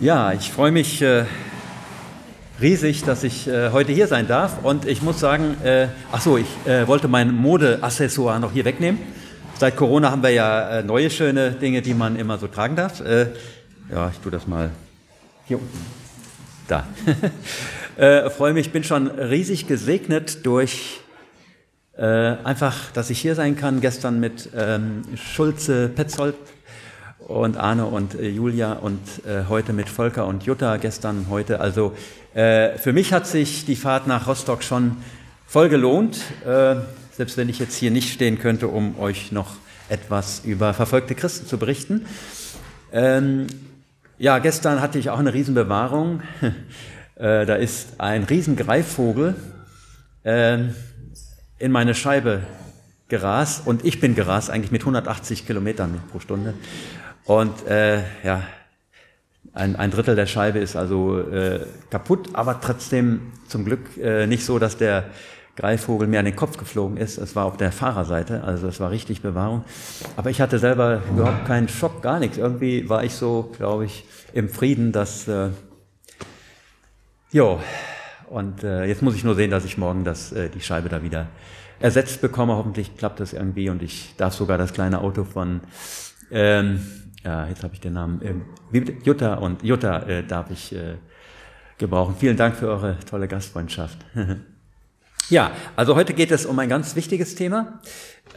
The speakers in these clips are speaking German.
Ja, ich freue mich äh, riesig, dass ich äh, heute hier sein darf. Und ich muss sagen, äh, ach so, ich äh, wollte mein Modeaccessoire noch hier wegnehmen. Seit Corona haben wir ja äh, neue schöne Dinge, die man immer so tragen darf. Äh, ja, ich tue das mal hier unten. Da. äh, freue mich, bin schon riesig gesegnet durch einfach, dass ich hier sein kann. Gestern mit ähm, Schulze Petzold und Arne und äh, Julia und äh, heute mit Volker und Jutta gestern, heute. Also äh, für mich hat sich die Fahrt nach Rostock schon voll gelohnt, äh, selbst wenn ich jetzt hier nicht stehen könnte, um euch noch etwas über verfolgte Christen zu berichten. Ähm, ja, gestern hatte ich auch eine Riesenbewahrung. Äh, da ist ein Riesengreifvogel ähm, in meine Scheibe gerast und ich bin gerast eigentlich mit 180 Kilometern pro Stunde. Und äh, ja, ein, ein Drittel der Scheibe ist also äh, kaputt, aber trotzdem zum Glück äh, nicht so, dass der Greifvogel mir an den Kopf geflogen ist. Es war auf der Fahrerseite, also es war richtig Bewahrung. Aber ich hatte selber überhaupt keinen Schock, gar nichts. Irgendwie war ich so, glaube ich, im Frieden, dass äh, jo. Und äh, jetzt muss ich nur sehen, dass ich morgen das, äh, die Scheibe da wieder ersetzt bekomme. Hoffentlich klappt das irgendwie und ich darf sogar das kleine Auto von ähm, ja, jetzt habe ich den Namen, äh, Jutta und Jutta äh, darf ich äh, gebrauchen. Vielen Dank für eure tolle Gastfreundschaft. ja, also heute geht es um ein ganz wichtiges Thema.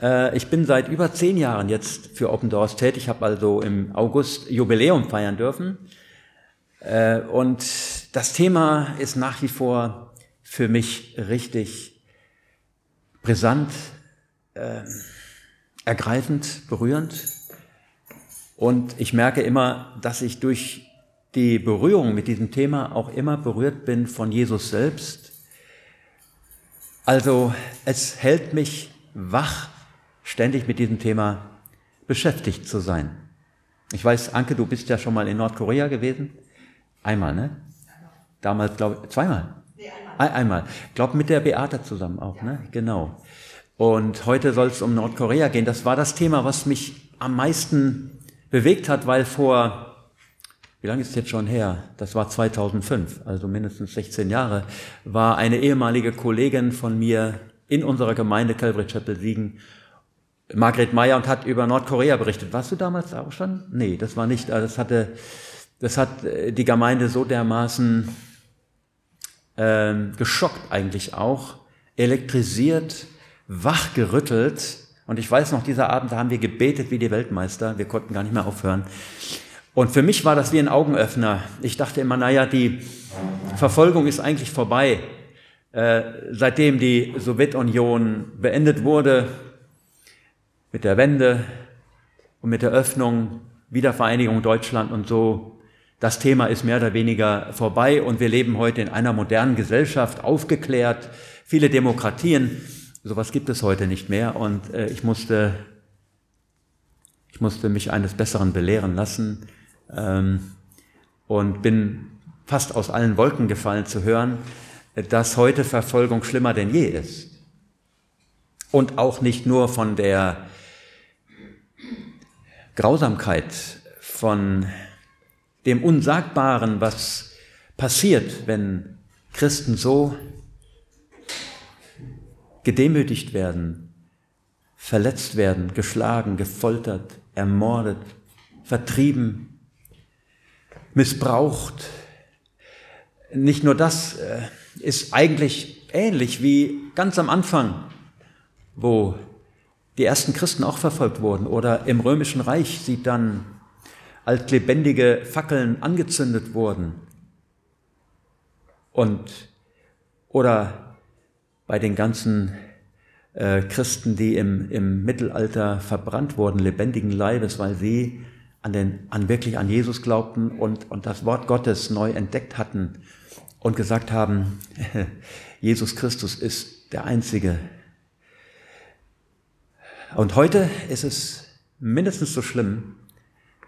Äh, ich bin seit über zehn Jahren jetzt für Open Doors tätig, habe also im August Jubiläum feiern dürfen. Äh, und das Thema ist nach wie vor für mich richtig brisant, äh, ergreifend, berührend und ich merke immer, dass ich durch die Berührung mit diesem Thema auch immer berührt bin von Jesus selbst. Also es hält mich wach, ständig mit diesem Thema beschäftigt zu sein. Ich weiß, Anke, du bist ja schon mal in Nordkorea gewesen. Einmal, ne? Damals, glaube ich, zweimal. Nee, einmal. einmal. Glaub mit der Beate zusammen auch, ne? Genau. Und heute soll es um Nordkorea gehen. Das war das Thema, was mich am meisten bewegt hat, weil vor, wie lange ist es jetzt schon her? Das war 2005, also mindestens 16 Jahre, war eine ehemalige Kollegin von mir in unserer Gemeinde Calvary Chapel Siegen, Margret Meyer, und hat über Nordkorea berichtet. Warst du damals auch schon? Nee, das war nicht. Das hatte, das hat äh, die Gemeinde so dermaßen äh, geschockt eigentlich auch, elektrisiert, wachgerüttelt, und ich weiß noch, dieser Abend, da haben wir gebetet wie die Weltmeister. Wir konnten gar nicht mehr aufhören. Und für mich war das wie ein Augenöffner. Ich dachte immer, naja, die Verfolgung ist eigentlich vorbei. Äh, seitdem die Sowjetunion beendet wurde, mit der Wende und mit der Öffnung, Wiedervereinigung Deutschland und so, das Thema ist mehr oder weniger vorbei und wir leben heute in einer modernen Gesellschaft, aufgeklärt, viele Demokratien. Sowas gibt es heute nicht mehr und äh, ich musste, ich musste mich eines Besseren belehren lassen ähm, und bin fast aus allen Wolken gefallen zu hören, dass heute Verfolgung schlimmer denn je ist. Und auch nicht nur von der Grausamkeit, von dem Unsagbaren, was passiert, wenn Christen so gedemütigt werden, verletzt werden, geschlagen, gefoltert, ermordet, vertrieben, missbraucht. Nicht nur das äh, ist eigentlich ähnlich wie ganz am Anfang, wo die ersten Christen auch verfolgt wurden oder im römischen Reich sie dann als lebendige Fackeln angezündet wurden. Und oder bei den ganzen äh, Christen, die im, im Mittelalter verbrannt wurden, lebendigen Leibes, weil sie an, den, an wirklich an Jesus glaubten und, und das Wort Gottes neu entdeckt hatten und gesagt haben, Jesus Christus ist der Einzige. Und heute ist es mindestens so schlimm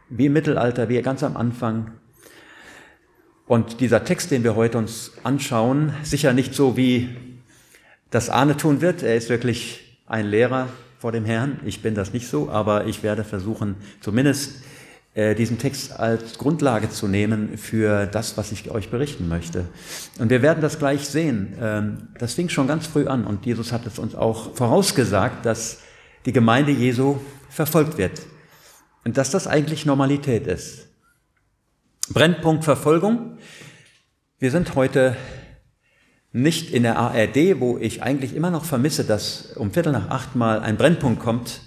wie im Mittelalter, wie ganz am Anfang. Und dieser Text, den wir heute uns anschauen, sicher nicht so wie das Arne tun wird. Er ist wirklich ein Lehrer vor dem Herrn. Ich bin das nicht so, aber ich werde versuchen, zumindest äh, diesen Text als Grundlage zu nehmen für das, was ich euch berichten möchte. Und wir werden das gleich sehen. Ähm, das fing schon ganz früh an und Jesus hat es uns auch vorausgesagt, dass die Gemeinde Jesu verfolgt wird und dass das eigentlich Normalität ist. Brennpunkt Verfolgung. Wir sind heute nicht in der ARD, wo ich eigentlich immer noch vermisse, dass um Viertel nach acht mal ein Brennpunkt kommt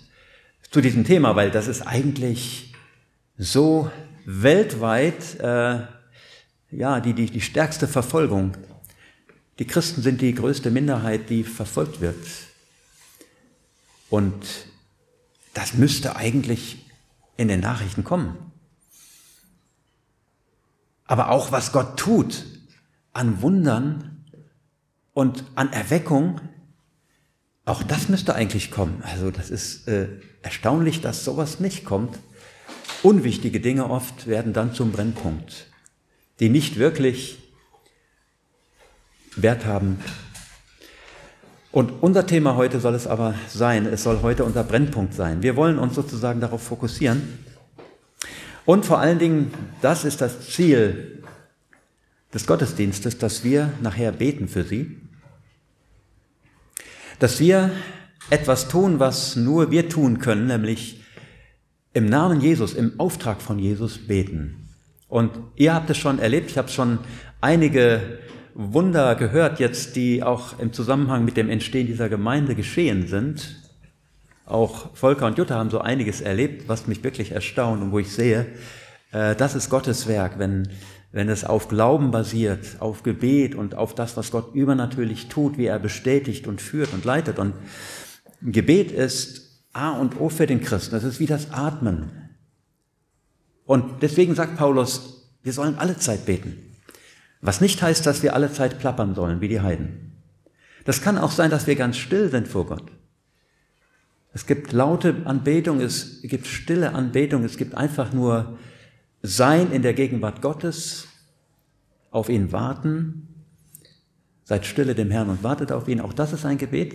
zu diesem Thema, weil das ist eigentlich so weltweit äh, ja die, die, die stärkste Verfolgung. Die Christen sind die größte Minderheit, die verfolgt wird. Und das müsste eigentlich in den Nachrichten kommen. Aber auch was Gott tut an Wundern und an Erweckung, auch das müsste eigentlich kommen. Also das ist äh, erstaunlich, dass sowas nicht kommt. Unwichtige Dinge oft werden dann zum Brennpunkt, die nicht wirklich Wert haben. Und unser Thema heute soll es aber sein, es soll heute unser Brennpunkt sein. Wir wollen uns sozusagen darauf fokussieren. Und vor allen Dingen, das ist das Ziel des Gottesdienstes, dass wir nachher beten für sie, dass wir etwas tun, was nur wir tun können, nämlich im Namen Jesus, im Auftrag von Jesus beten. Und ihr habt es schon erlebt, ich habe schon einige Wunder gehört jetzt, die auch im Zusammenhang mit dem Entstehen dieser Gemeinde geschehen sind. Auch Volker und Jutta haben so einiges erlebt, was mich wirklich erstaunt und wo ich sehe, äh, das ist Gottes Werk, wenn, wenn es auf Glauben basiert, auf Gebet und auf das, was Gott übernatürlich tut, wie er bestätigt und führt und leitet. Und Gebet ist A und O für den Christen. Das ist wie das Atmen. Und deswegen sagt Paulus, wir sollen alle Zeit beten. Was nicht heißt, dass wir alle Zeit plappern sollen, wie die Heiden. Das kann auch sein, dass wir ganz still sind vor Gott. Es gibt laute Anbetung, es gibt stille Anbetung, es gibt einfach nur Sein in der Gegenwart Gottes, auf ihn warten. Seid stille dem Herrn und wartet auf ihn. Auch das ist ein Gebet.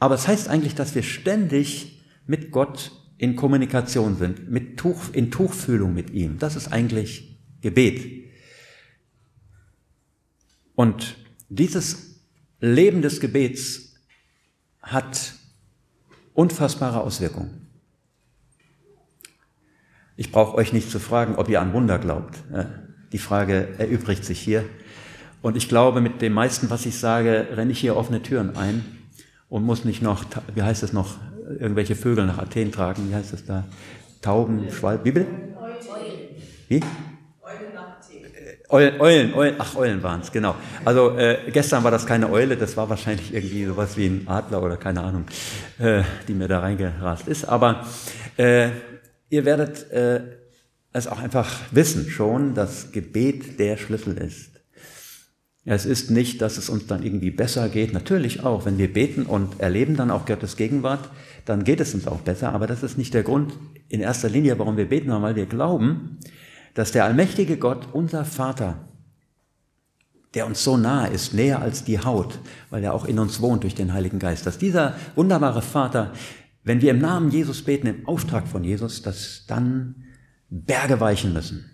Aber es heißt eigentlich, dass wir ständig mit Gott in Kommunikation sind, mit Tuch, in Tuchfühlung mit ihm. Das ist eigentlich Gebet. Und dieses Leben des Gebets hat unfassbare Auswirkungen. Ich brauche euch nicht zu fragen, ob ihr an Wunder glaubt. Die Frage erübrigt sich hier. Und ich glaube, mit dem meisten, was ich sage, renne ich hier offene Türen ein und muss nicht noch, wie heißt es noch, irgendwelche Vögel nach Athen tragen. Wie heißt es da? Tauben, Schwalben, wie bitte? Wie? Eulen, Eulen, Eulen, ach Eulen waren es, genau. Also äh, gestern war das keine Eule, das war wahrscheinlich irgendwie sowas wie ein Adler oder keine Ahnung, äh, die mir da reingerast ist. Aber äh, ihr werdet äh, es auch einfach wissen schon, dass Gebet der Schlüssel ist. Es ist nicht, dass es uns dann irgendwie besser geht. Natürlich auch, wenn wir beten und erleben dann auch Gottes Gegenwart, dann geht es uns auch besser. Aber das ist nicht der Grund in erster Linie, warum wir beten, sondern weil wir glauben, dass der allmächtige Gott, unser Vater, der uns so nahe ist, näher als die Haut, weil er auch in uns wohnt durch den Heiligen Geist, dass dieser wunderbare Vater, wenn wir im Namen Jesus beten, im Auftrag von Jesus, dass dann Berge weichen müssen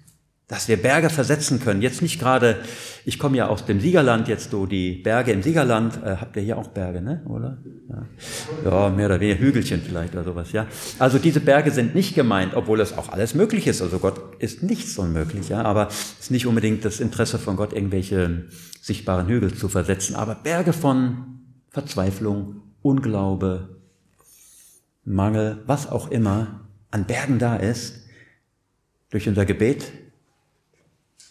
dass wir Berge versetzen können. Jetzt nicht gerade, ich komme ja aus dem Siegerland, jetzt so die Berge im Siegerland, äh, habt ihr hier auch Berge, ne? oder? Ja. ja, mehr oder weniger Hügelchen vielleicht oder sowas, ja. Also diese Berge sind nicht gemeint, obwohl es auch alles möglich ist. Also Gott ist nichts unmöglich, ja, aber es ist nicht unbedingt das Interesse von Gott, irgendwelche sichtbaren Hügel zu versetzen, aber Berge von Verzweiflung, Unglaube, Mangel, was auch immer an Bergen da ist, durch unser Gebet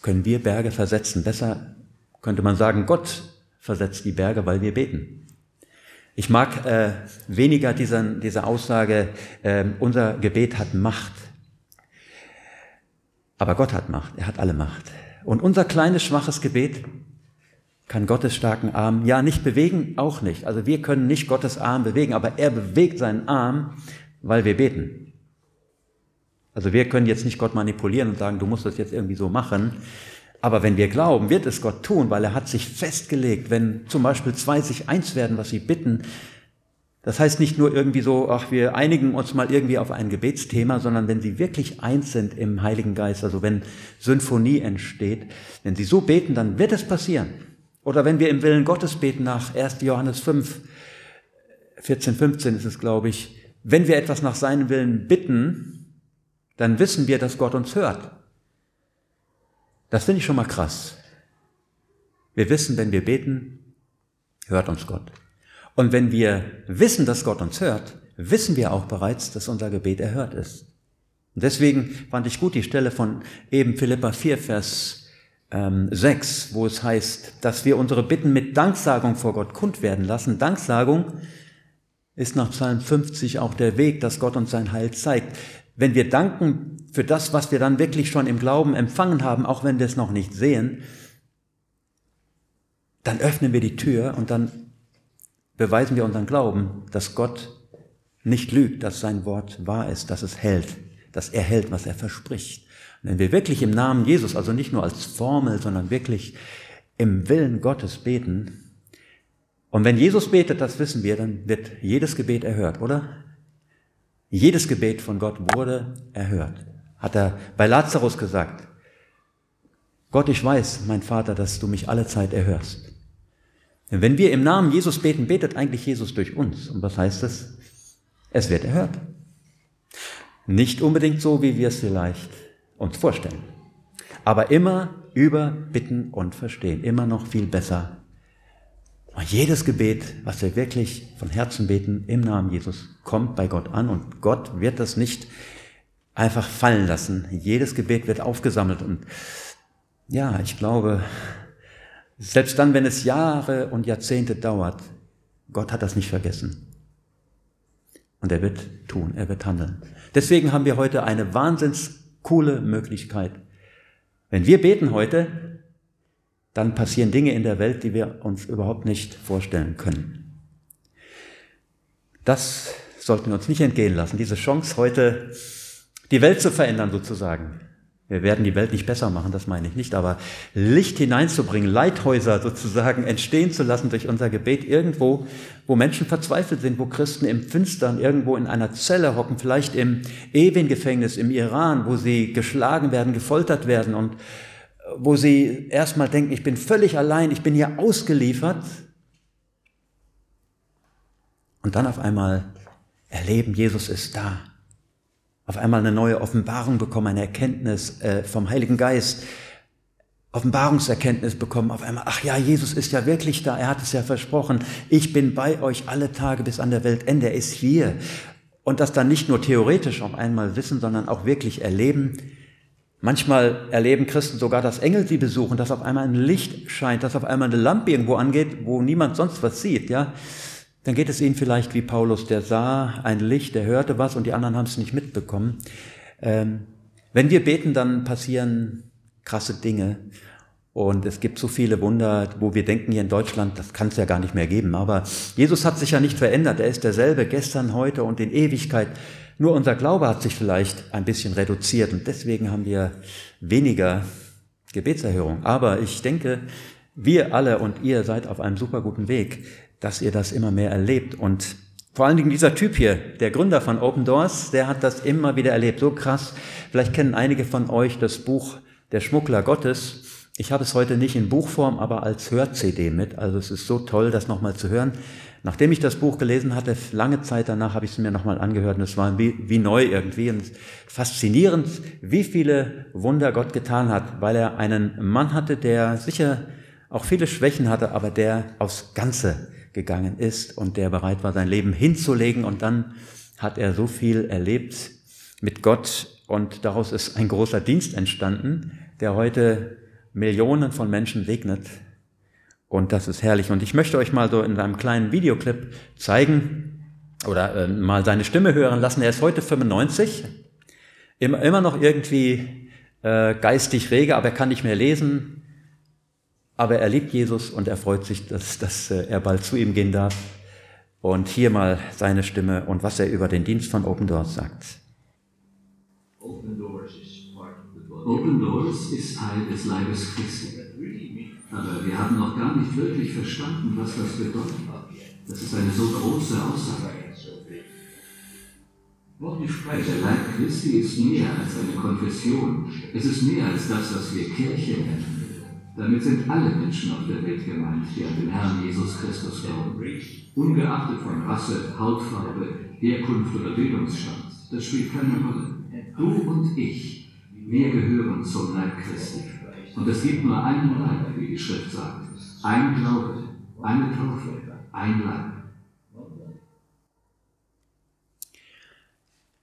können wir Berge versetzen. Besser könnte man sagen, Gott versetzt die Berge, weil wir beten. Ich mag äh, weniger diesen, diese Aussage, äh, unser Gebet hat Macht. Aber Gott hat Macht, er hat alle Macht. Und unser kleines, schwaches Gebet kann Gottes starken Arm ja nicht bewegen, auch nicht. Also wir können nicht Gottes Arm bewegen, aber er bewegt seinen Arm, weil wir beten. Also wir können jetzt nicht Gott manipulieren und sagen, du musst das jetzt irgendwie so machen. Aber wenn wir glauben, wird es Gott tun, weil er hat sich festgelegt, wenn zum Beispiel zwei sich eins werden, was sie bitten, Das heißt nicht nur irgendwie so, ach, wir einigen uns mal irgendwie auf ein Gebetsthema, sondern wenn sie wirklich eins sind im Heiligen Geist, also wenn Symphonie entsteht, wenn sie so beten, dann wird es passieren. Oder wenn wir im Willen Gottes beten nach 1. Johannes 5, 14, 15 ist es, glaube ich, wenn wir etwas nach seinem Willen bitten, dann wissen wir, dass Gott uns hört. Das finde ich schon mal krass. Wir wissen, wenn wir beten, hört uns Gott. Und wenn wir wissen, dass Gott uns hört, wissen wir auch bereits, dass unser Gebet erhört ist. Und deswegen fand ich gut die Stelle von eben Philippa 4, Vers ähm, 6, wo es heißt, dass wir unsere Bitten mit Danksagung vor Gott kund werden lassen. Danksagung ist nach Psalm 50 auch der Weg, dass Gott uns sein Heil zeigt. Wenn wir danken für das, was wir dann wirklich schon im Glauben empfangen haben, auch wenn wir es noch nicht sehen, dann öffnen wir die Tür und dann beweisen wir unseren Glauben, dass Gott nicht lügt, dass sein Wort wahr ist, dass es hält, dass er hält, was er verspricht. Wenn wir wirklich im Namen Jesus, also nicht nur als Formel, sondern wirklich im Willen Gottes beten, und wenn Jesus betet, das wissen wir, dann wird jedes Gebet erhört, oder? Jedes Gebet von Gott wurde erhört. Hat er bei Lazarus gesagt. Gott, ich weiß, mein Vater, dass du mich alle Zeit erhörst. Wenn wir im Namen Jesus beten, betet eigentlich Jesus durch uns. Und was heißt das? Es wird erhört. Nicht unbedingt so, wie wir es vielleicht uns vorstellen. Aber immer über Bitten und Verstehen. Immer noch viel besser. Und jedes Gebet, was wir wirklich von Herzen beten, im Namen Jesus, kommt bei Gott an. Und Gott wird das nicht einfach fallen lassen. Jedes Gebet wird aufgesammelt. Und ja, ich glaube, selbst dann, wenn es Jahre und Jahrzehnte dauert, Gott hat das nicht vergessen. Und er wird tun, er wird handeln. Deswegen haben wir heute eine wahnsinns coole Möglichkeit. Wenn wir beten heute, dann passieren Dinge in der Welt, die wir uns überhaupt nicht vorstellen können. Das sollten wir uns nicht entgehen lassen, diese Chance heute, die Welt zu verändern sozusagen. Wir werden die Welt nicht besser machen, das meine ich nicht, aber Licht hineinzubringen, Leithäuser sozusagen entstehen zu lassen durch unser Gebet irgendwo, wo Menschen verzweifelt sind, wo Christen im Finstern irgendwo in einer Zelle hocken, vielleicht im Ewing-Gefängnis im Iran, wo sie geschlagen werden, gefoltert werden und wo sie erstmal denken, ich bin völlig allein, ich bin hier ausgeliefert. Und dann auf einmal erleben, Jesus ist da auf einmal eine neue Offenbarung bekommen, eine Erkenntnis äh, vom Heiligen Geist, Offenbarungserkenntnis bekommen, auf einmal, ach ja, Jesus ist ja wirklich da, er hat es ja versprochen, ich bin bei euch alle Tage bis an der Weltende, er ist hier. Und das dann nicht nur theoretisch auf einmal wissen, sondern auch wirklich erleben. Manchmal erleben Christen sogar, dass Engel sie besuchen, dass auf einmal ein Licht scheint, dass auf einmal eine Lampe irgendwo angeht, wo niemand sonst was sieht, ja dann geht es ihnen vielleicht wie Paulus, der sah ein Licht, der hörte was und die anderen haben es nicht mitbekommen. Ähm, wenn wir beten, dann passieren krasse Dinge. Und es gibt so viele Wunder, wo wir denken hier in Deutschland, das kann es ja gar nicht mehr geben. Aber Jesus hat sich ja nicht verändert. Er ist derselbe gestern, heute und in Ewigkeit. Nur unser Glaube hat sich vielleicht ein bisschen reduziert und deswegen haben wir weniger Gebetserhörung. Aber ich denke, wir alle und ihr seid auf einem super guten Weg dass ihr das immer mehr erlebt. Und vor allen Dingen dieser Typ hier, der Gründer von Open Doors, der hat das immer wieder erlebt. So krass. Vielleicht kennen einige von euch das Buch Der Schmuggler Gottes. Ich habe es heute nicht in Buchform, aber als Hör-CD mit. Also es ist so toll, das nochmal zu hören. Nachdem ich das Buch gelesen hatte, lange Zeit danach habe ich es mir nochmal angehört und es war wie, wie neu irgendwie. Und faszinierend, wie viele Wunder Gott getan hat, weil er einen Mann hatte, der sicher auch viele Schwächen hatte, aber der aufs Ganze gegangen ist und der bereit war, sein Leben hinzulegen. Und dann hat er so viel erlebt mit Gott und daraus ist ein großer Dienst entstanden, der heute Millionen von Menschen segnet. Und das ist herrlich. Und ich möchte euch mal so in einem kleinen Videoclip zeigen oder äh, mal seine Stimme hören lassen. Er ist heute 95, immer, immer noch irgendwie äh, geistig rege, aber er kann nicht mehr lesen, aber er liebt Jesus und er freut sich, dass, dass äh, er bald zu ihm gehen darf. Und hier mal seine Stimme und was er über den Dienst von Open Doors sagt. Open Doors ist Teil des Leibes Christi. Aber wir haben noch gar nicht wirklich verstanden, was das bedeutet. Das ist eine so große Aussage. Der Leib Christi ist mehr als eine Konfession. Es ist mehr als das, was wir Kirche nennen. Damit sind alle Menschen auf der Welt gemeint, die an den Herrn Jesus Christus glauben. Ungeachtet von Rasse, Hautfarbe, Herkunft oder Bildungsstand. Das spielt keine Rolle. Du und ich, wir gehören zum Leib Christi. Und es gibt nur einen Leib, wie die Schrift sagt. Ein Glaube, eine Taufe, ein Leib.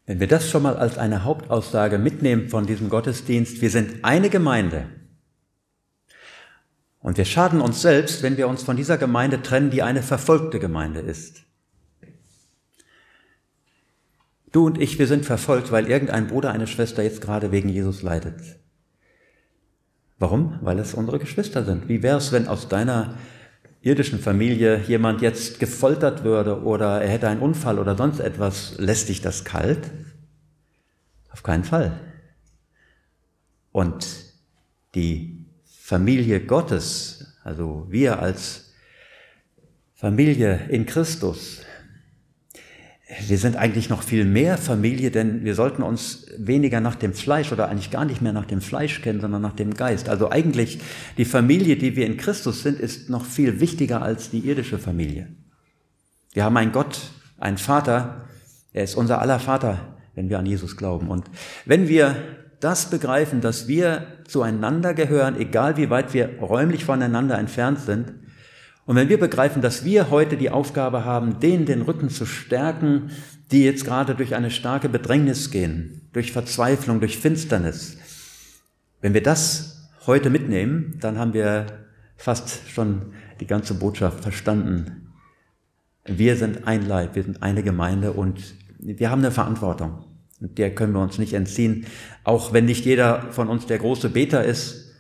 Wenn wir das schon mal als eine Hauptaussage mitnehmen von diesem Gottesdienst, wir sind eine Gemeinde. Und wir schaden uns selbst, wenn wir uns von dieser Gemeinde trennen, die eine verfolgte Gemeinde ist. Du und ich, wir sind verfolgt, weil irgendein Bruder, eine Schwester jetzt gerade wegen Jesus leidet. Warum? Weil es unsere Geschwister sind. Wie wäre es, wenn aus deiner irdischen Familie jemand jetzt gefoltert würde oder er hätte einen Unfall oder sonst etwas? Lässt dich das kalt? Auf keinen Fall. Und die Familie Gottes, also wir als Familie in Christus, wir sind eigentlich noch viel mehr Familie, denn wir sollten uns weniger nach dem Fleisch oder eigentlich gar nicht mehr nach dem Fleisch kennen, sondern nach dem Geist. Also eigentlich die Familie, die wir in Christus sind, ist noch viel wichtiger als die irdische Familie. Wir haben einen Gott, einen Vater, er ist unser aller Vater, wenn wir an Jesus glauben. Und wenn wir das begreifen, dass wir zueinander gehören, egal wie weit wir räumlich voneinander entfernt sind, und wenn wir begreifen, dass wir heute die Aufgabe haben, denen den Rücken zu stärken, die jetzt gerade durch eine starke Bedrängnis gehen, durch Verzweiflung, durch Finsternis, wenn wir das heute mitnehmen, dann haben wir fast schon die ganze Botschaft verstanden. Wir sind ein Leib, wir sind eine Gemeinde und wir haben eine Verantwortung. Und der können wir uns nicht entziehen, auch wenn nicht jeder von uns der große Beter ist.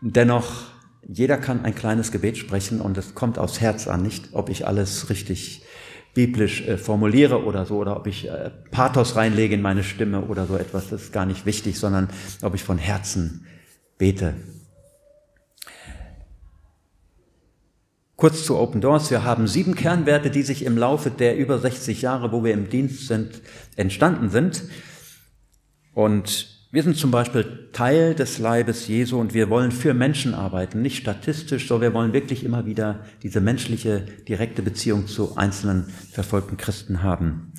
Dennoch jeder kann ein kleines Gebet sprechen und es kommt aufs Herz an, nicht ob ich alles richtig biblisch äh, formuliere oder so, oder ob ich äh, Pathos reinlege in meine Stimme oder so etwas, das ist gar nicht wichtig, sondern ob ich von Herzen bete. Kurz zu Open Doors. Wir haben sieben Kernwerte, die sich im Laufe der über 60 Jahre, wo wir im Dienst sind, entstanden sind. Und wir sind zum Beispiel Teil des Leibes Jesu und wir wollen für Menschen arbeiten, nicht statistisch, sondern wir wollen wirklich immer wieder diese menschliche, direkte Beziehung zu einzelnen verfolgten Christen haben.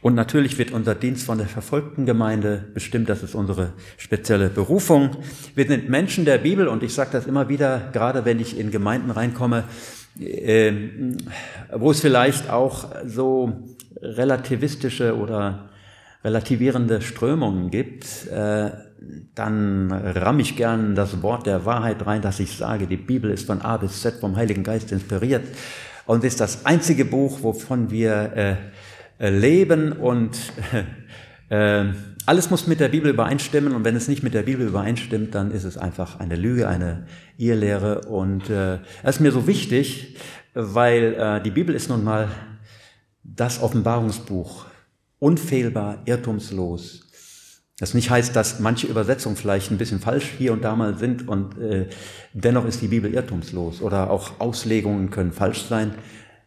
Und natürlich wird unser Dienst von der verfolgten Gemeinde bestimmt, das ist unsere spezielle Berufung. Wir sind Menschen der Bibel und ich sage das immer wieder, gerade wenn ich in Gemeinden reinkomme, äh, wo es vielleicht auch so relativistische oder relativierende Strömungen gibt, äh, dann ramm ich gern das Wort der Wahrheit rein, dass ich sage, die Bibel ist von A bis Z vom Heiligen Geist inspiriert und ist das einzige Buch, wovon wir äh, leben und äh, alles muss mit der Bibel übereinstimmen und wenn es nicht mit der Bibel übereinstimmt, dann ist es einfach eine Lüge, eine Irrlehre und äh, das ist mir so wichtig, weil die Bibel ist nun mal das Offenbarungsbuch unfehlbar, irrtumslos. Das nicht heißt, dass manche Übersetzungen vielleicht ein bisschen falsch hier und da mal sind und äh, dennoch ist die Bibel irrtumslos oder auch Auslegungen können falsch sein.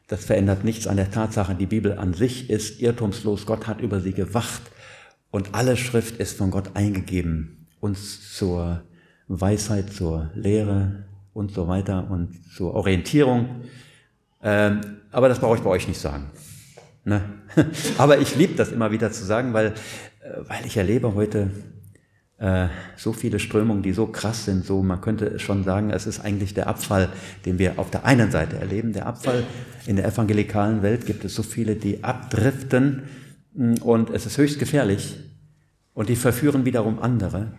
Das verändert nichts an der Tatsache, die Bibel an sich ist irrtumslos. Gott hat über sie gewacht und alle Schrift ist von Gott eingegeben, uns zur Weisheit, zur Lehre und so weiter und zur Orientierung. Ähm, aber das brauche ich bei euch nicht sagen. Ne? Aber ich liebe das immer wieder zu sagen, weil, äh, weil ich erlebe heute äh, so viele Strömungen, die so krass sind, so man könnte schon sagen, es ist eigentlich der Abfall, den wir auf der einen Seite erleben. Der Abfall in der evangelikalen Welt gibt es so viele, die abdriften mm, und es ist höchst gefährlich und die verführen wiederum andere.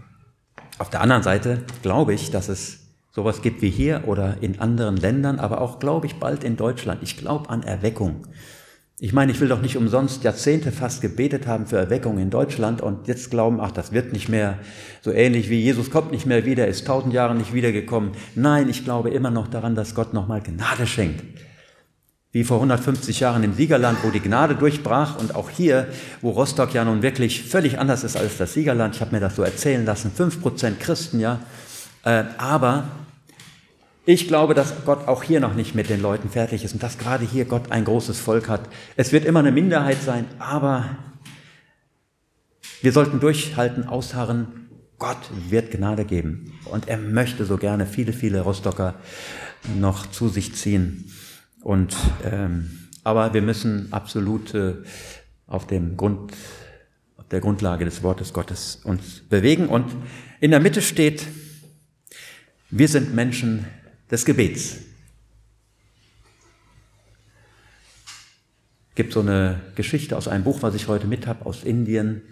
Auf der anderen Seite glaube ich, dass es sowas gibt wie hier oder in anderen Ländern, aber auch glaube ich bald in Deutschland. Ich glaube an Erweckung. Ich meine, ich will doch nicht umsonst Jahrzehnte fast gebetet haben für Erweckung in Deutschland und jetzt glauben, ach, das wird nicht mehr so ähnlich wie Jesus kommt nicht mehr wieder, ist tausend Jahre nicht wiedergekommen. Nein, ich glaube immer noch daran, dass Gott nochmal Gnade schenkt. Wie vor 150 Jahren im Siegerland, wo die Gnade durchbrach und auch hier, wo Rostock ja nun wirklich völlig anders ist als das Siegerland. Ich habe mir das so erzählen lassen, fünf Prozent Christen, ja. Äh, aber Ich glaube, dass Gott auch hier noch nicht mit den Leuten fertig ist und dass gerade hier Gott ein großes Volk hat. Es wird immer eine Minderheit sein, aber wir sollten durchhalten, ausharren. Gott wird Gnade geben und er möchte so gerne viele, viele Rostocker noch zu sich ziehen. Und ähm, aber wir müssen absolut äh, auf dem Grund, auf der Grundlage des Wortes Gottes uns bewegen. Und in der Mitte steht: Wir sind Menschen des Gebets. Es gibt so eine Geschichte aus einem Buch, was ich heute mit habe, aus Indien.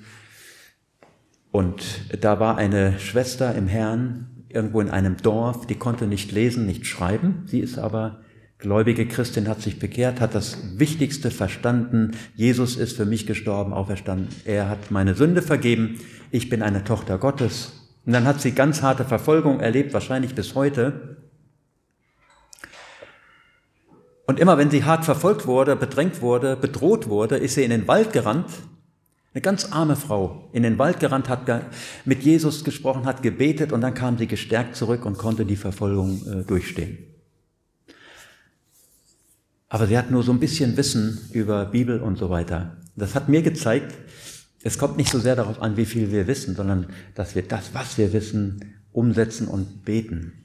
Und da war eine Schwester im Herrn irgendwo in einem Dorf, die konnte nicht lesen, nicht schreiben. Sie ist aber gläubige Christin, hat sich bekehrt, hat das Wichtigste verstanden. Jesus ist für mich gestorben, auferstanden. Er hat meine Sünde vergeben. Ich bin eine Tochter Gottes. Und dann hat sie ganz harte Verfolgung erlebt, wahrscheinlich bis heute. Und immer wenn sie hart verfolgt wurde, bedrängt wurde, bedroht wurde, ist sie in den Wald gerannt. Eine ganz arme Frau in den Wald gerannt, hat mit Jesus gesprochen, hat gebetet und dann kam sie gestärkt zurück und konnte die Verfolgung äh, durchstehen. Aber sie hat nur so ein bisschen Wissen über Bibel und so weiter. Das hat mir gezeigt, es kommt nicht so sehr darauf an, wie viel wir wissen, sondern dass wir das, was wir wissen, umsetzen und beten.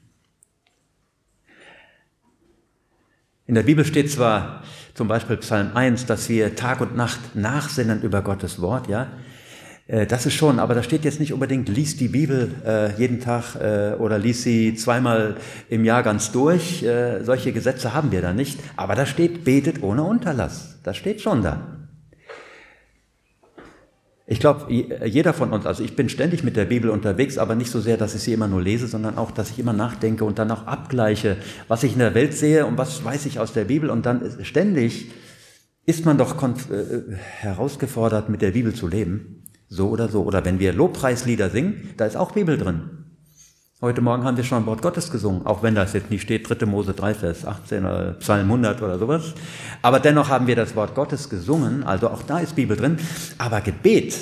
In der Bibel steht zwar zum Beispiel Psalm 1, dass wir Tag und Nacht nachsinnen über Gottes Wort, ja. Äh, das ist schon, aber da steht jetzt nicht unbedingt, lies die Bibel äh, jeden Tag äh, oder lies sie zweimal im Jahr ganz durch. Äh, solche Gesetze haben wir da nicht. Aber da steht, betet ohne Unterlass. Das steht schon da. Ich glaube, jeder von uns, also ich bin ständig mit der Bibel unterwegs, aber nicht so sehr, dass ich sie immer nur lese, sondern auch, dass ich immer nachdenke und dann auch abgleiche, was ich in der Welt sehe und was weiß ich aus der Bibel. Und dann ständig ist man doch äh, herausgefordert, mit der Bibel zu leben. So oder so. Oder wenn wir Lobpreislieder singen, da ist auch Bibel drin. Heute Morgen haben wir schon Wort Gottes gesungen, auch wenn das jetzt nicht steht, 3. Mose 3, Vers 18 oder Psalm 100 oder sowas. Aber dennoch haben wir das Wort Gottes gesungen, also auch da ist Bibel drin. Aber Gebet,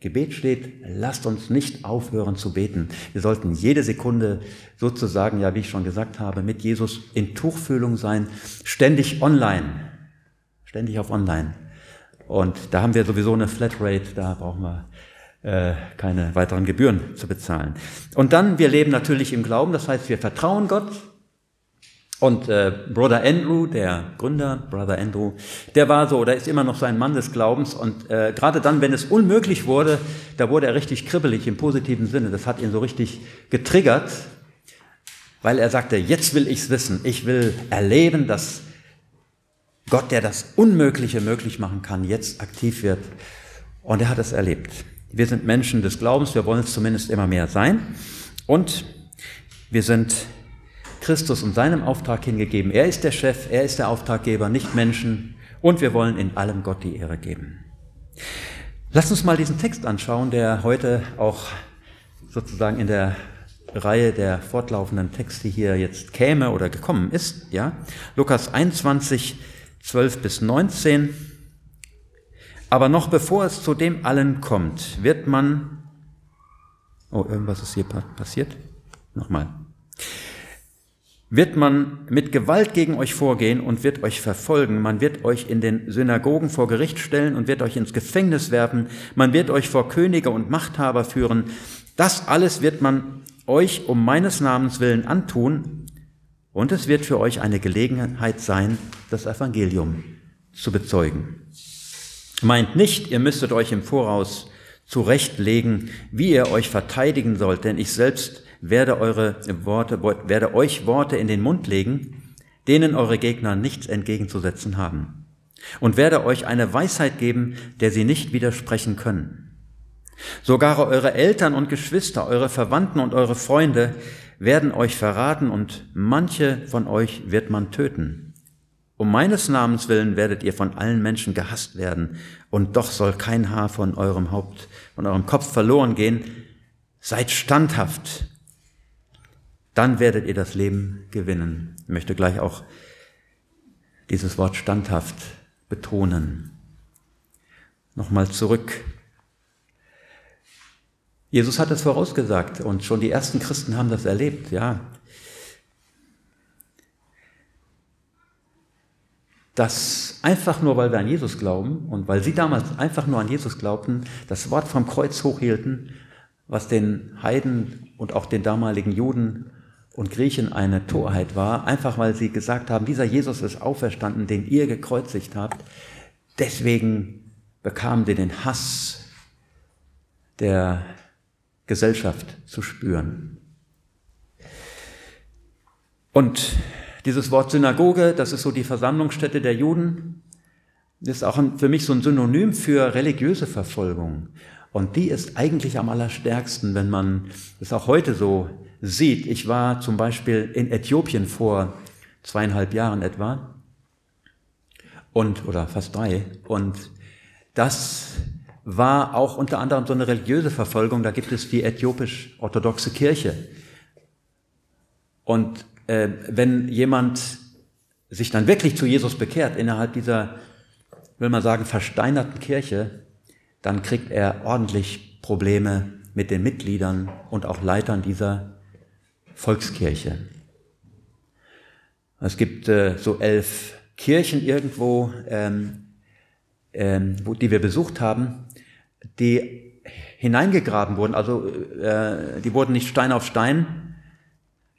Gebet steht, lasst uns nicht aufhören zu beten. Wir sollten jede Sekunde sozusagen, ja, wie ich schon gesagt habe, mit Jesus in Tuchfühlung sein, ständig online, ständig auf online. Und da haben wir sowieso eine Flatrate, da brauchen wir keine weiteren Gebühren zu bezahlen. Und dann, wir leben natürlich im Glauben, das heißt, wir vertrauen Gott. Und äh, Brother Andrew, der Gründer, Brother Andrew, der war so oder ist immer noch so ein Mann des Glaubens. Und äh, gerade dann, wenn es unmöglich wurde, da wurde er richtig kribbelig im positiven Sinne. Das hat ihn so richtig getriggert, weil er sagte, jetzt will ich's wissen. Ich will erleben, dass Gott, der das Unmögliche möglich machen kann, jetzt aktiv wird. Und er hat es erlebt. Wir sind Menschen des Glaubens, wir wollen es zumindest immer mehr sein. Und wir sind Christus und seinem Auftrag hingegeben. Er ist der Chef, er ist der Auftraggeber, nicht Menschen. Und wir wollen in allem Gott die Ehre geben. Lass uns mal diesen Text anschauen, der heute auch sozusagen in der Reihe der fortlaufenden Texte hier jetzt käme oder gekommen ist. Ja, Lukas 21, 12 bis 19. Aber noch bevor es zu dem allen kommt, wird man, oh, irgendwas ist hier passiert. Nochmal. Wird man mit Gewalt gegen euch vorgehen und wird euch verfolgen. Man wird euch in den Synagogen vor Gericht stellen und wird euch ins Gefängnis werfen. Man wird euch vor Könige und Machthaber führen. Das alles wird man euch um meines Namens willen antun. Und es wird für euch eine Gelegenheit sein, das Evangelium zu bezeugen. Meint nicht, ihr müsstet euch im Voraus zurechtlegen, wie ihr euch verteidigen sollt, denn ich selbst werde eure Worte, werde euch Worte in den Mund legen, denen eure Gegner nichts entgegenzusetzen haben. Und werde euch eine Weisheit geben, der sie nicht widersprechen können. Sogar eure Eltern und Geschwister, eure Verwandten und eure Freunde werden euch verraten und manche von euch wird man töten. Um meines Namens willen werdet ihr von allen Menschen gehasst werden, und doch soll kein Haar von eurem Haupt, von eurem Kopf verloren gehen. Seid standhaft, dann werdet ihr das Leben gewinnen. Ich möchte gleich auch dieses Wort standhaft betonen. Nochmal zurück. Jesus hat es vorausgesagt und schon die ersten Christen haben das erlebt, ja. Dass einfach nur, weil wir an Jesus glauben und weil sie damals einfach nur an Jesus glaubten, das Wort vom Kreuz hochhielten, was den Heiden und auch den damaligen Juden und Griechen eine Torheit war, einfach weil sie gesagt haben, dieser Jesus ist auferstanden, den ihr gekreuzigt habt. Deswegen bekamen sie den Hass der Gesellschaft zu spüren. Und dieses Wort Synagoge, das ist so die Versammlungsstätte der Juden, ist auch für mich so ein Synonym für religiöse Verfolgung. Und die ist eigentlich am allerstärksten, wenn man es auch heute so sieht. Ich war zum Beispiel in Äthiopien vor zweieinhalb Jahren etwa und oder fast drei und das war auch unter anderem so eine religiöse Verfolgung. Da gibt es die äthiopisch-orthodoxe Kirche. Und äh, wenn jemand sich dann wirklich zu Jesus bekehrt innerhalb dieser, will man sagen, versteinerten Kirche, dann kriegt er ordentlich Probleme mit den Mitgliedern und auch Leitern dieser Volkskirche. Es gibt äh, so elf Kirchen irgendwo, ähm, ähm, wo, die wir besucht haben, die hineingegraben wurden. Also äh, die wurden nicht Stein auf Stein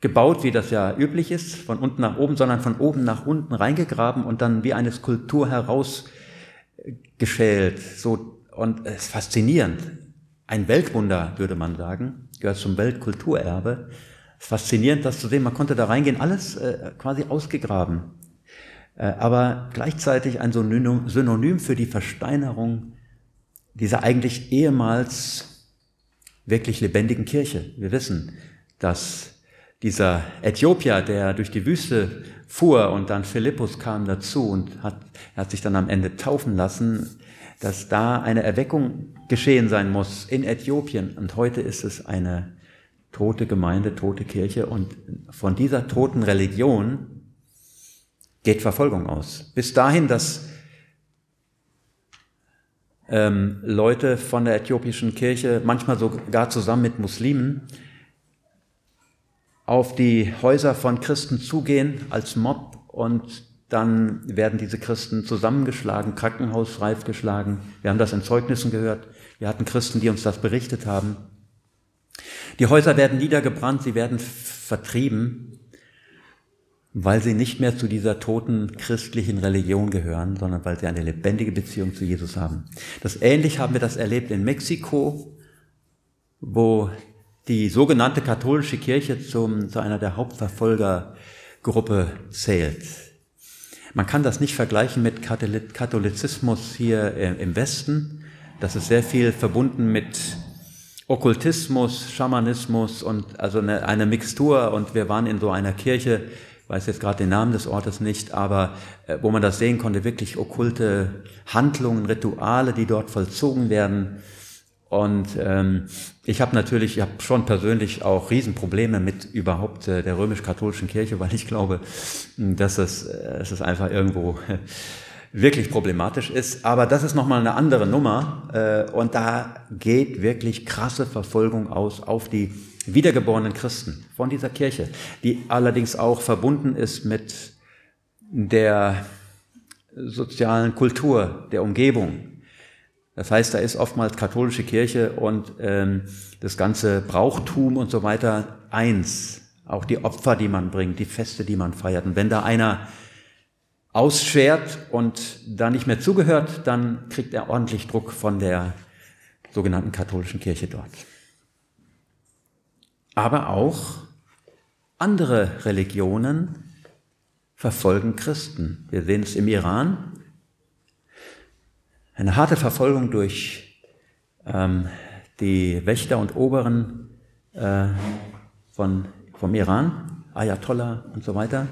gebaut, wie das ja üblich ist, von unten nach oben, sondern von oben nach unten reingegraben und dann wie eine Skulptur herausgeschält. So, und es ist faszinierend. Ein Weltwunder, würde man sagen, gehört zum Weltkulturerbe. Es ist faszinierend, das zu sehen. Man konnte da reingehen, alles äh, quasi ausgegraben. Äh, aber gleichzeitig ein Synonym für die Versteinerung dieser eigentlich ehemals wirklich lebendigen Kirche. Wir wissen, dass dieser Äthiopier, der durch die Wüste fuhr und dann Philippus kam dazu und hat, hat sich dann am Ende taufen lassen, dass da eine Erweckung geschehen sein muss in Äthiopien. Und heute ist es eine tote Gemeinde, tote Kirche. Und von dieser toten Religion geht Verfolgung aus. Bis dahin, dass ähm, Leute von der äthiopischen Kirche, manchmal sogar zusammen mit Muslimen, auf die Häuser von Christen zugehen als Mob und dann werden diese Christen zusammengeschlagen, krankenhausreif geschlagen. Wir haben das in Zeugnissen gehört. Wir hatten Christen, die uns das berichtet haben. Die Häuser werden niedergebrannt, sie werden vertrieben weil sie nicht mehr zu dieser toten christlichen Religion gehören, sondern weil sie eine lebendige Beziehung zu Jesus haben. Das ähnlich haben wir das erlebt in Mexiko, wo die sogenannte katholische Kirche zum, zu einer der Hauptverfolgergruppe zählt. Man kann das nicht vergleichen mit Katholizismus hier im Westen. Das ist sehr viel verbunden mit Okkultismus, Schamanismus und also eine, eine Mixtur. Und wir waren in so einer Kirche, weiß jetzt gerade den Namen des Ortes nicht, aber äh, wo man das sehen konnte, wirklich okkulte Handlungen, Rituale, die dort vollzogen werden. Und ähm, ich habe natürlich, ich habe schon persönlich auch Riesenprobleme mit überhaupt äh, der römisch-katholischen Kirche, weil ich glaube, dass es, äh, es ist einfach irgendwo wirklich problematisch ist. Aber das ist nochmal eine andere Nummer. Äh, und da geht wirklich krasse Verfolgung aus auf die wiedergeborenen Christen von dieser Kirche, die allerdings auch verbunden ist mit der sozialen Kultur der Umgebung. Das heißt, da ist oftmals katholische Kirche und ähm, das ganze Brauchtum und so weiter eins. Auch die Opfer, die man bringt, die Feste, die man feiert. Und wenn da einer ausschert und da nicht mehr zugehört, dann kriegt er ordentlich Druck von der sogenannten katholischen Kirche dort aber auch andere Religionen verfolgen Christen. Wir sehen es im Iran. Eine harte Verfolgung durch ähm, die Wächter und Oberen äh, von, vom Iran, Ayatollah und so weiter.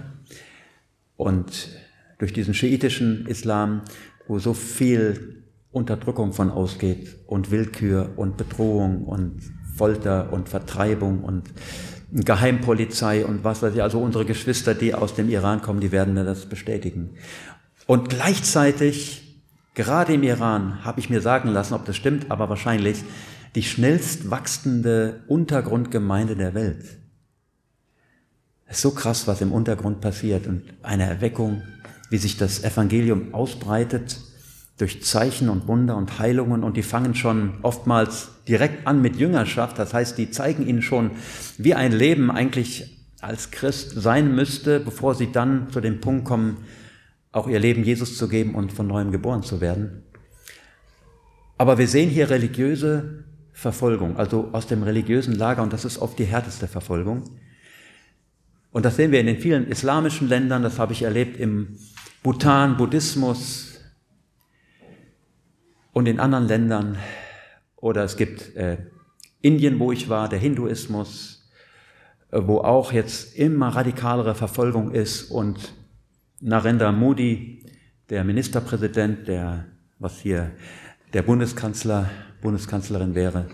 Und durch diesen schiitischen Islam, wo so viel Unterdrückung von ausgeht und Willkür und Bedrohung und Folter und Vertreibung und Geheimpolizei und was weiß ich. Also unsere Geschwister, die aus dem Iran kommen, die werden mir das bestätigen. Und gleichzeitig, gerade im Iran, habe ich mir sagen lassen, ob das stimmt, aber wahrscheinlich, die schnellst wachsende Untergrundgemeinde der Welt. Es ist so krass, was im Untergrund passiert und eine Erweckung wie sich das Evangelium ausbreitet durch Zeichen und Wunder und Heilungen und die fangen schon oftmals direkt an mit Jüngerschaft. Das heißt, die zeigen ihnen schon, wie ein Leben eigentlich als Christ sein müsste, bevor sie dann zu dem Punkt kommen, auch ihr Leben Jesus zu geben und von neuem geboren zu werden. Aber wir sehen hier religiöse Verfolgung, also aus dem religiösen Lager, und das ist oft die härteste Verfolgung. Und das sehen wir in den vielen islamischen Ländern, das habe ich erlebt im Bhutan, Buddhismus und in anderen Ländern. Oder es gibt äh, Indien, wo ich war, der Hinduismus, äh, wo auch jetzt immer radikalere Verfolgung ist und Narendra Modi, der Ministerpräsident, der, was hier der Bundeskanzler, Bundeskanzlerin wäre,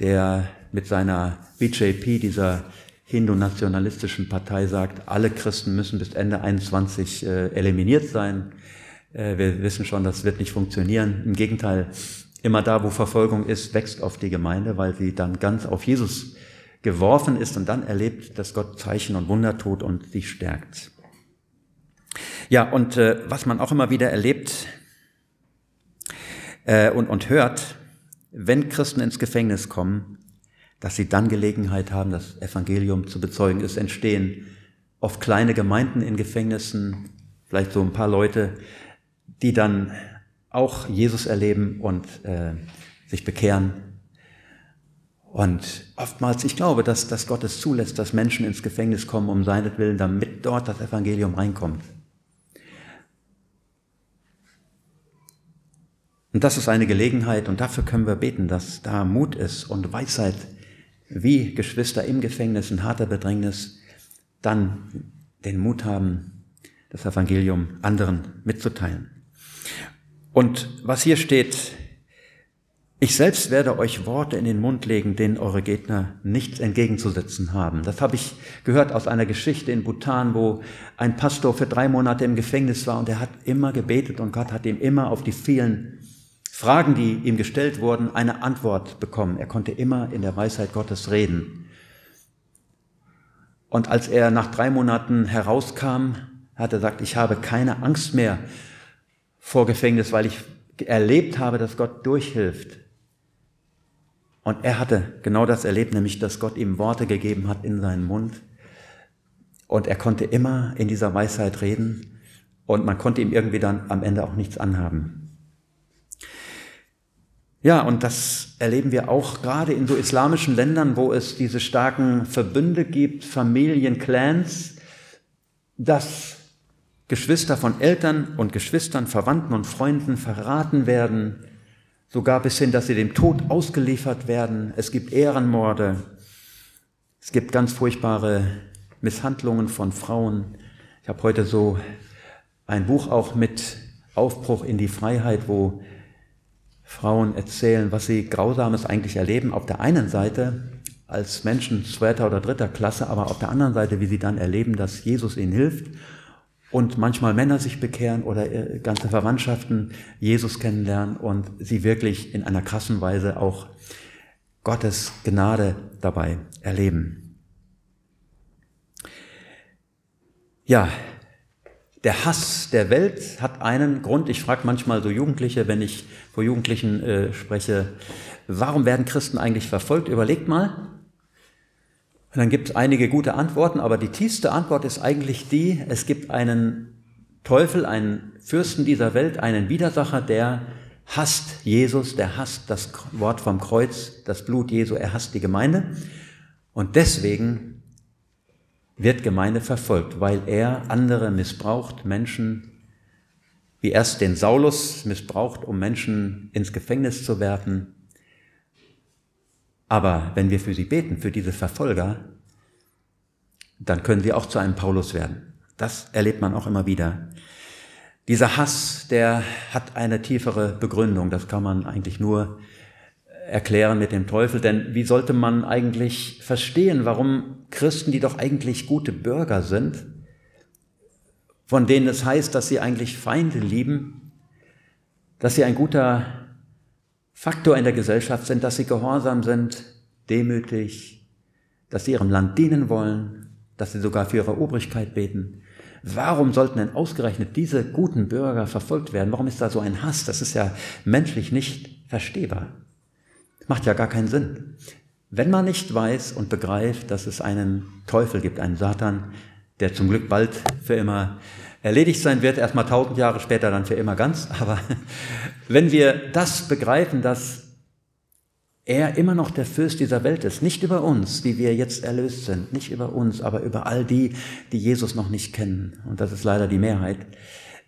der mit seiner BJP, dieser hindu-nationalistischen Partei, sagt, alle Christen müssen bis Ende 21 äh, eliminiert sein. Äh, wir wissen schon, das wird nicht funktionieren. Im Gegenteil, immer da, wo Verfolgung ist, wächst auf die Gemeinde, weil sie dann ganz auf Jesus geworfen ist und dann erlebt, dass Gott Zeichen und Wunder tut und sie stärkt. Ja, und äh, was man auch immer wieder erlebt, äh, und, und hört, wenn Christen ins Gefängnis kommen, dass sie dann Gelegenheit haben, das Evangelium zu bezeugen. Es entstehen oft kleine Gemeinden in Gefängnissen, vielleicht so ein paar Leute, die dann auch Jesus erleben und äh, sich bekehren. Und oftmals, ich glaube, dass, dass Gott es zulässt, dass Menschen ins Gefängnis kommen um seinetwillen, damit dort das Evangelium reinkommt. Und das ist eine Gelegenheit und dafür können wir beten, dass da Mut ist und Weisheit, wie Geschwister im Gefängnis, in harter Bedrängnis, dann den Mut haben, das Evangelium anderen mitzuteilen. Und was hier steht, ich selbst werde euch Worte in den Mund legen, denen eure Gegner nichts entgegenzusetzen haben. Das habe ich gehört aus einer Geschichte in Bhutan, wo ein Pastor für drei Monate im Gefängnis war und er hat immer gebetet und Gott hat ihm immer auf die vielen Fragen, die ihm gestellt wurden, eine Antwort bekommen. Er konnte immer in der Weisheit Gottes reden. Und als er nach drei Monaten herauskam, hat er gesagt, ich habe keine Angst mehr vor Gefängnis, weil ich erlebt habe, dass Gott durchhilft. Und er hatte genau das erlebt, nämlich dass Gott ihm Worte gegeben hat in seinen Mund. Und er konnte immer in dieser Weisheit reden und man konnte ihm irgendwie dann am Ende auch nichts anhaben. Ja, und das erleben wir auch gerade in so islamischen Ländern, wo es diese starken Verbünde gibt, Familien, Clans, dass Geschwister von Eltern und Geschwistern, Verwandten und Freunden verraten werden, sogar bis hin, dass sie dem Tod ausgeliefert werden. Es gibt Ehrenmorde, es gibt ganz furchtbare Misshandlungen von Frauen. Ich habe heute so ein Buch auch mit Aufbruch in die Freiheit, wo Frauen erzählen, was sie Grausames eigentlich erleben. Auf der einen Seite als Menschen zweiter oder dritter Klasse, aber auf der anderen Seite, wie sie dann erleben, dass Jesus ihnen hilft und manchmal Männer sich bekehren oder äh, ganze Verwandtschaften Jesus kennenlernen und sie wirklich in einer krassen Weise auch Gottes Gnade dabei erleben. Ja, der Hass der Welt hat einen Grund. Ich frage manchmal so Jugendliche, wenn ich vor Jugendlichen äh, spreche, warum werden Christen eigentlich verfolgt? Überlegt mal. Und dann gibt es einige gute Antworten, aber die tiefste Antwort ist eigentlich die, es gibt einen Teufel, einen Fürsten dieser Welt, einen Widersacher, der hasst Jesus, der hasst das Wort vom Kreuz, das Blut Jesu, er hasst die Gemeinde. Und deswegen wird Gemeinde verfolgt, weil er andere missbraucht, Menschen, wie erst den Saulus missbraucht, um Menschen ins Gefängnis zu werfen. Aber wenn wir für sie beten, für diese Verfolger, dann können sie auch zu einem Paulus werden. Das erlebt man auch immer wieder. Dieser Hass, der hat eine tiefere Begründung. Das kann man eigentlich nur erklären mit dem Teufel, denn wie sollte man eigentlich verstehen, warum Christen, die doch eigentlich gute Bürger sind, von denen es heißt, dass sie eigentlich Feinde lieben, dass sie ein guter Faktor in der Gesellschaft sind, dass sie gehorsam sind, demütig, dass sie ihrem Land dienen wollen, dass sie sogar für ihre Obrigkeit beten. Warum sollten denn ausgerechnet diese guten Bürger verfolgt werden? Warum ist da so ein Hass? Das ist ja menschlich nicht verstehbar. Macht ja gar keinen Sinn. Wenn man nicht weiß und begreift, dass es einen Teufel gibt, einen Satan, der zum Glück bald für immer erledigt sein wird, erstmal tausend Jahre später dann für immer ganz, aber wenn wir das begreifen, dass er immer noch der Fürst dieser Welt ist, nicht über uns, die wir jetzt erlöst sind, nicht über uns, aber über all die, die Jesus noch nicht kennen, und das ist leider die Mehrheit,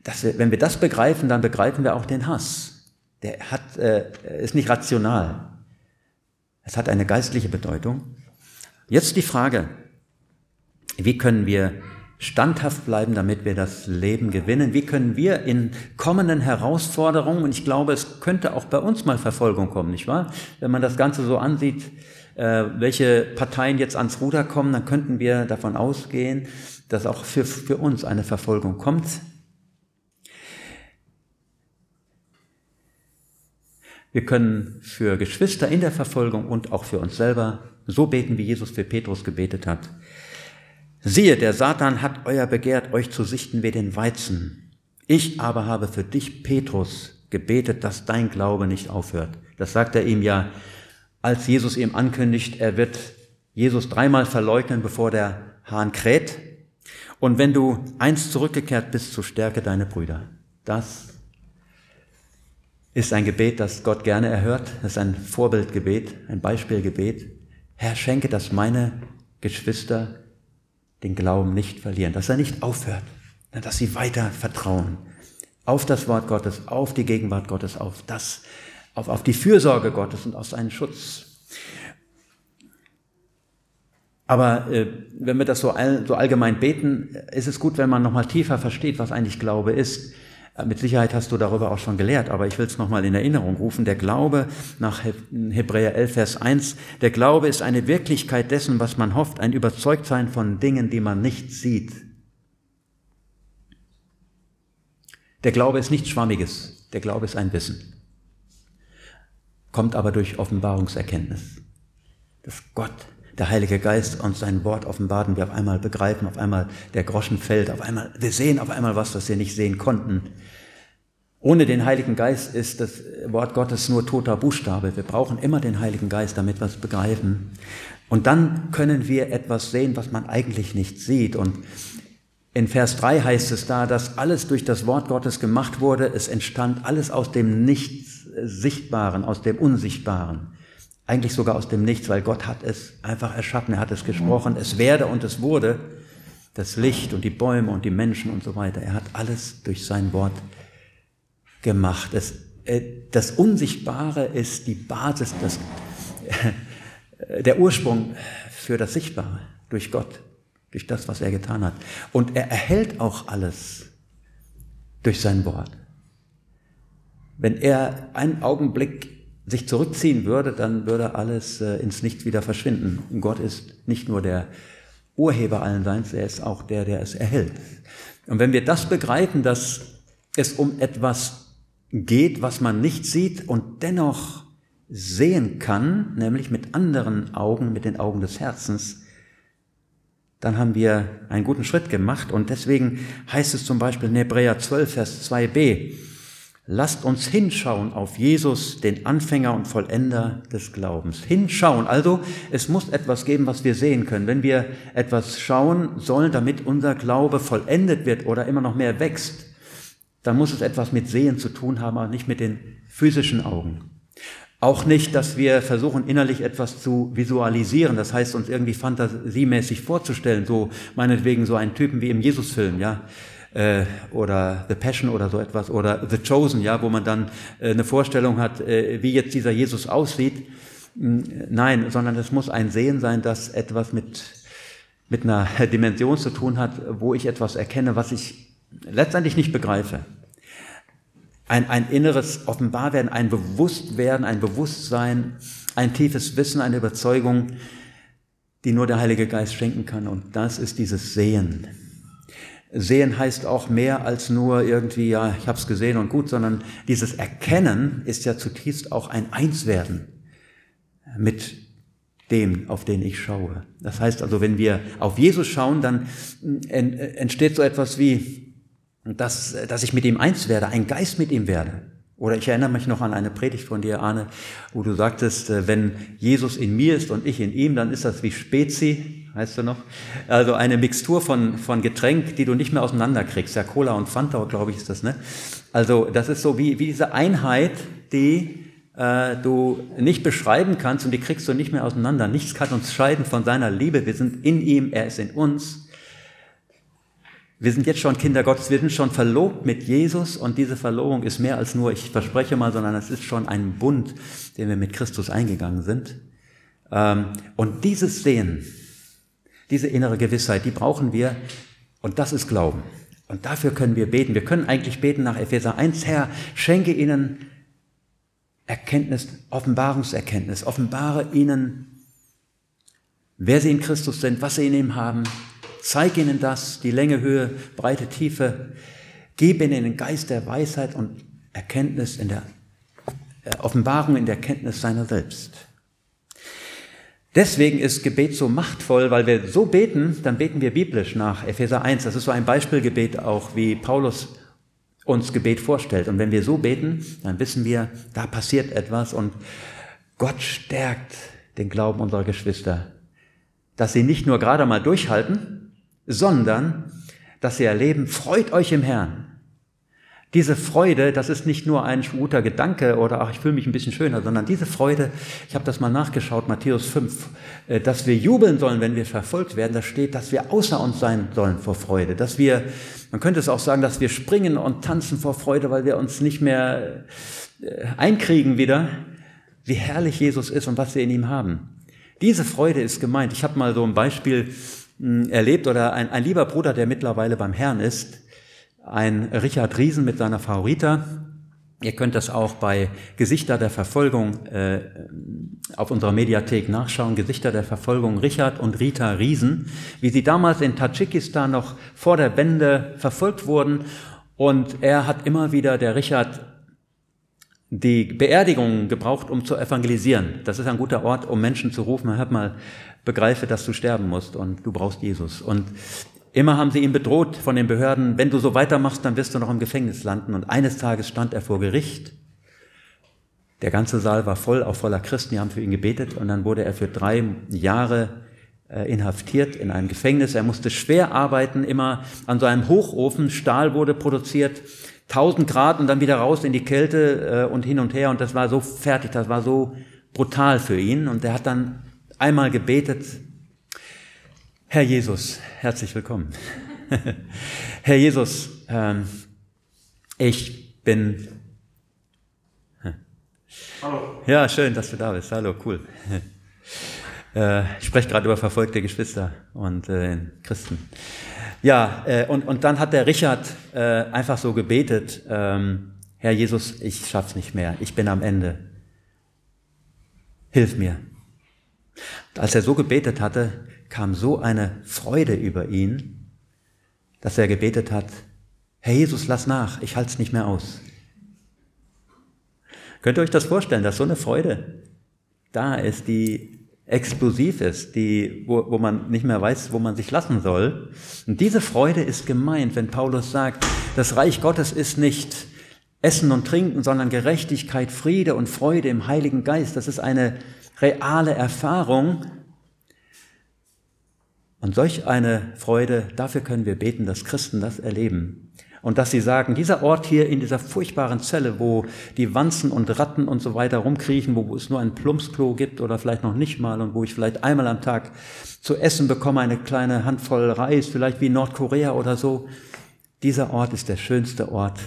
dass wir, wenn wir das begreifen, dann begreifen wir auch den Hass. Der hat, äh, ist nicht rational. Es hat eine geistliche Bedeutung. Jetzt die Frage, wie können wir standhaft bleiben, damit wir das Leben gewinnen? Wie können wir in kommenden Herausforderungen, und ich glaube, es könnte auch bei uns mal Verfolgung kommen, nicht wahr? Wenn man das Ganze so ansieht, äh, welche Parteien jetzt ans Ruder kommen, dann könnten wir davon ausgehen, dass auch für, für uns eine Verfolgung kommt. Wir können für Geschwister in der Verfolgung und auch für uns selber so beten, wie Jesus für Petrus gebetet hat. Siehe, der Satan hat euer begehrt, euch zu sichten wie den Weizen. Ich aber habe für dich, Petrus, gebetet, dass dein Glaube nicht aufhört. Das sagt er ihm ja, als Jesus ihm ankündigt, er wird Jesus dreimal verleugnen, bevor der Hahn kräht. Und wenn du einst zurückgekehrt bist, so stärke deine Brüder. Das ist ein Gebet, das Gott gerne erhört. Das ist ein Vorbildgebet, ein Beispielgebet. Herr, schenke, dass meine Geschwister den Glauben nicht verlieren, dass er nicht aufhört, dass sie weiter vertrauen auf das Wort Gottes, auf die Gegenwart Gottes, auf das, auf, auf die Fürsorge Gottes und auf seinen Schutz. Aber äh, wenn wir das so, all, so allgemein beten, ist es gut, wenn man nochmal tiefer versteht, was eigentlich Glaube ist. Mit Sicherheit hast du darüber auch schon gelehrt, aber ich will es nochmal in Erinnerung rufen. Der Glaube nach Hebräer 11, Vers 1, der Glaube ist eine Wirklichkeit dessen, was man hofft, ein Überzeugtsein von Dingen, die man nicht sieht. Der Glaube ist nichts Schwammiges, der Glaube ist ein Wissen, kommt aber durch Offenbarungserkenntnis, dass Gott der Heilige Geist uns sein Wort offenbart und wir auf einmal begreifen, auf einmal der Groschen fällt, auf einmal, wir sehen auf einmal was, was wir nicht sehen konnten. Ohne den Heiligen Geist ist das Wort Gottes nur toter Buchstabe. Wir brauchen immer den Heiligen Geist, damit wir es begreifen. Und dann können wir etwas sehen, was man eigentlich nicht sieht. Und in Vers 3 heißt es da, dass alles durch das Wort Gottes gemacht wurde. Es entstand alles aus dem Nichts Sichtbaren, aus dem Unsichtbaren. Eigentlich sogar aus dem Nichts, weil Gott hat es einfach erschaffen, er hat es gesprochen, es werde und es wurde. Das Licht und die Bäume und die Menschen und so weiter. Er hat alles durch sein Wort gemacht. Das, äh, das Unsichtbare ist die Basis, das, äh, der Ursprung für das Sichtbare durch Gott, durch das, was er getan hat. Und er erhält auch alles durch sein Wort. Wenn er einen Augenblick sich zurückziehen würde, dann würde alles äh, ins Nichts wieder verschwinden. Und Gott ist nicht nur der Urheber allen Seins, er ist auch der, der es erhält. Und wenn wir das begreifen, dass es um etwas geht, was man nicht sieht und dennoch sehen kann, nämlich mit anderen Augen, mit den Augen des Herzens, dann haben wir einen guten Schritt gemacht. Und deswegen heißt es zum Beispiel in Hebräer 12, Vers 2b, Lasst uns hinschauen auf Jesus, den Anfänger und Vollender des Glaubens. Hinschauen. Also, es muss etwas geben, was wir sehen können. Wenn wir etwas schauen sollen, damit unser Glaube vollendet wird oder immer noch mehr wächst, dann muss es etwas mit Sehen zu tun haben, aber nicht mit den physischen Augen. Auch nicht, dass wir versuchen, innerlich etwas zu visualisieren, das heißt, uns irgendwie fantasiemäßig vorzustellen, so meinetwegen so einen Typen wie im Jesusfilm, ja äh, oder The Passion oder so etwas oder The Chosen, ja, wo man dann äh, eine Vorstellung hat, äh, wie jetzt dieser Jesus aussieht. Hm, nein, sondern es muss ein Sehen sein, das etwas mit, mit einer Dimension zu tun hat, wo ich etwas erkenne, was ich letztendlich nicht begreife. Ein, ein inneres Offenbarwerden, ein Bewusstwerden, ein Bewusstsein, ein tiefes Wissen, eine Überzeugung, die nur der Heilige Geist schenken kann. Und das ist dieses Sehen. Sehen heißt auch mehr als nur irgendwie, ja, ich habe es gesehen und gut, sondern dieses Erkennen ist ja zutiefst auch ein Einswerden mit dem, auf den ich schaue. Das heißt also, wenn wir auf Jesus schauen, dann entsteht so etwas wie, dass, dass ich mit ihm eins werde, ein Geist mit ihm werde. Oder ich erinnere mich noch an eine Predigt von dir, Arne, wo du sagtest, äh, wenn Jesus in mir ist und ich in ihm, dann ist das wie Spezi, heißt du noch? Also eine Mixtur von, von Getränk, die du nicht mehr auseinanderkriegst. Ja, Cola und Fanta, glaube ich, ist das, ne? Also das ist so wie, wie diese Einheit, die äh, du nicht beschreiben kannst und die kriegst du nicht mehr auseinander. Nichts kann uns scheiden von seiner Liebe. Wir sind in ihm, er ist in uns. Wir sind jetzt schon Kinder Gottes, wir sind schon verlobt mit Jesus und diese Verlobung ist mehr als nur, ich verspreche mal, sondern es ist schon ein Bund, den wir mit Christus eingegangen sind. Ähm, und dieses Sehen, diese innere Gewissheit, die brauchen wir und das ist Glauben. Und dafür können wir beten. Wir können eigentlich beten nach Epheser 1, Herr, schenke ihnen Erkenntnis, Offenbarungserkenntnis, offenbare ihnen, wer sie in Christus sind, was sie in ihm haben, Zeig ihnen das, die Länge, Höhe, Breite, Tiefe. Gib ihnen den Geist der Weisheit und Erkenntnis in der äh, Offenbarung in der Kenntnis seiner selbst. Deswegen ist Gebet so machtvoll, weil wir so beten, dann beten wir biblisch nach Epheser 1. Das ist so ein Beispielgebet auch, wie Paulus uns Gebet vorstellt. Und wenn wir so beten, dann wissen wir, da passiert etwas und Gott stärkt den Glauben unserer Geschwister, dass sie nicht nur gerade mal durchhalten, sondern dass sie erleben, freut euch im Herrn. Diese Freude, das ist nicht nur ein guter Gedanke oder ach, ich fühle mich ein bisschen schöner, sondern diese Freude, ich habe das mal nachgeschaut, Matthäus 5, äh, dass wir jubeln sollen, wenn wir verfolgt werden, da steht, dass wir außer uns sein sollen vor Freude, dass wir, man könnte es auch sagen, dass wir springen und tanzen vor Freude, weil wir uns nicht mehr äh, einkriegen wieder, wie herrlich Jesus ist und was wir in ihm haben. Diese Freude ist gemeint. Ich habe mal so ein Beispiel erlebt oder ein, ein lieber Bruder, der mittlerweile beim Herrn ist, ein Richard Riesen mit seiner Frau Rita. Ihr könnt das auch bei Gesichter der Verfolgung äh, auf unserer Mediathek nachschauen. Gesichter der Verfolgung Richard und Rita Riesen, wie sie damals in Tadschikistan noch vor der Wende verfolgt wurden. Und er hat immer wieder, der Richard, die Beerdigung gebraucht, um zu evangelisieren. Das ist ein guter Ort, um Menschen zu rufen. Hört mal, begreife, dass du sterben musst und du brauchst Jesus. Und immer haben sie ihn bedroht von den Behörden, wenn du so weitermachst, dann wirst du noch im Gefängnis landen. Und eines Tages stand er vor Gericht. Der ganze Saal war voll, auch voller Christen, die haben für ihn gebetet. Und dann wurde er für drei Jahre äh, inhaftiert in einem Gefängnis. Er musste schwer arbeiten, immer an so einem Hochofen. Stahl wurde produziert. 1000 Grad und dann wieder raus in die Kälte äh, und hin und her. Und das war so fertig, das war so brutal für ihn. Und er hat dann einmal gebetet, Herr Jesus, herzlich willkommen. Herr Jesus, ähm, ich bin. Hallo. Ja, schön, dass du da bist. Hallo, cool. Äh, ich spreche gerade über verfolgte Geschwister und äh, Christen. Ja, äh, und, und dann hat der Richard äh, einfach so gebetet, ähm, Herr Jesus, ich schaff's nicht mehr, ich bin am Ende. Hilf mir. Als er so gebetet hatte, kam so eine Freude über ihn, dass er gebetet hat, Herr Jesus, lass nach, ich halte es nicht mehr aus. Könnt ihr euch das vorstellen, dass so eine Freude da ist, die explosiv ist, die, wo, wo man nicht mehr weiß, wo man sich lassen soll. Und diese Freude ist gemeint, wenn Paulus sagt, das Reich Gottes ist nicht Essen und Trinken, sondern Gerechtigkeit, Friede und Freude im Heiligen Geist. Das ist eine reale Erfahrung. Und solch eine Freude, dafür können wir beten, dass Christen das erleben. Und dass sie sagen, dieser Ort hier in dieser furchtbaren Zelle, wo die Wanzen und Ratten und so weiter rumkriechen, wo es nur ein Plumpsklo gibt oder vielleicht noch nicht mal und wo ich vielleicht einmal am Tag zu essen bekomme, eine kleine Handvoll Reis, vielleicht wie Nordkorea oder so. Dieser Ort ist der schönste Ort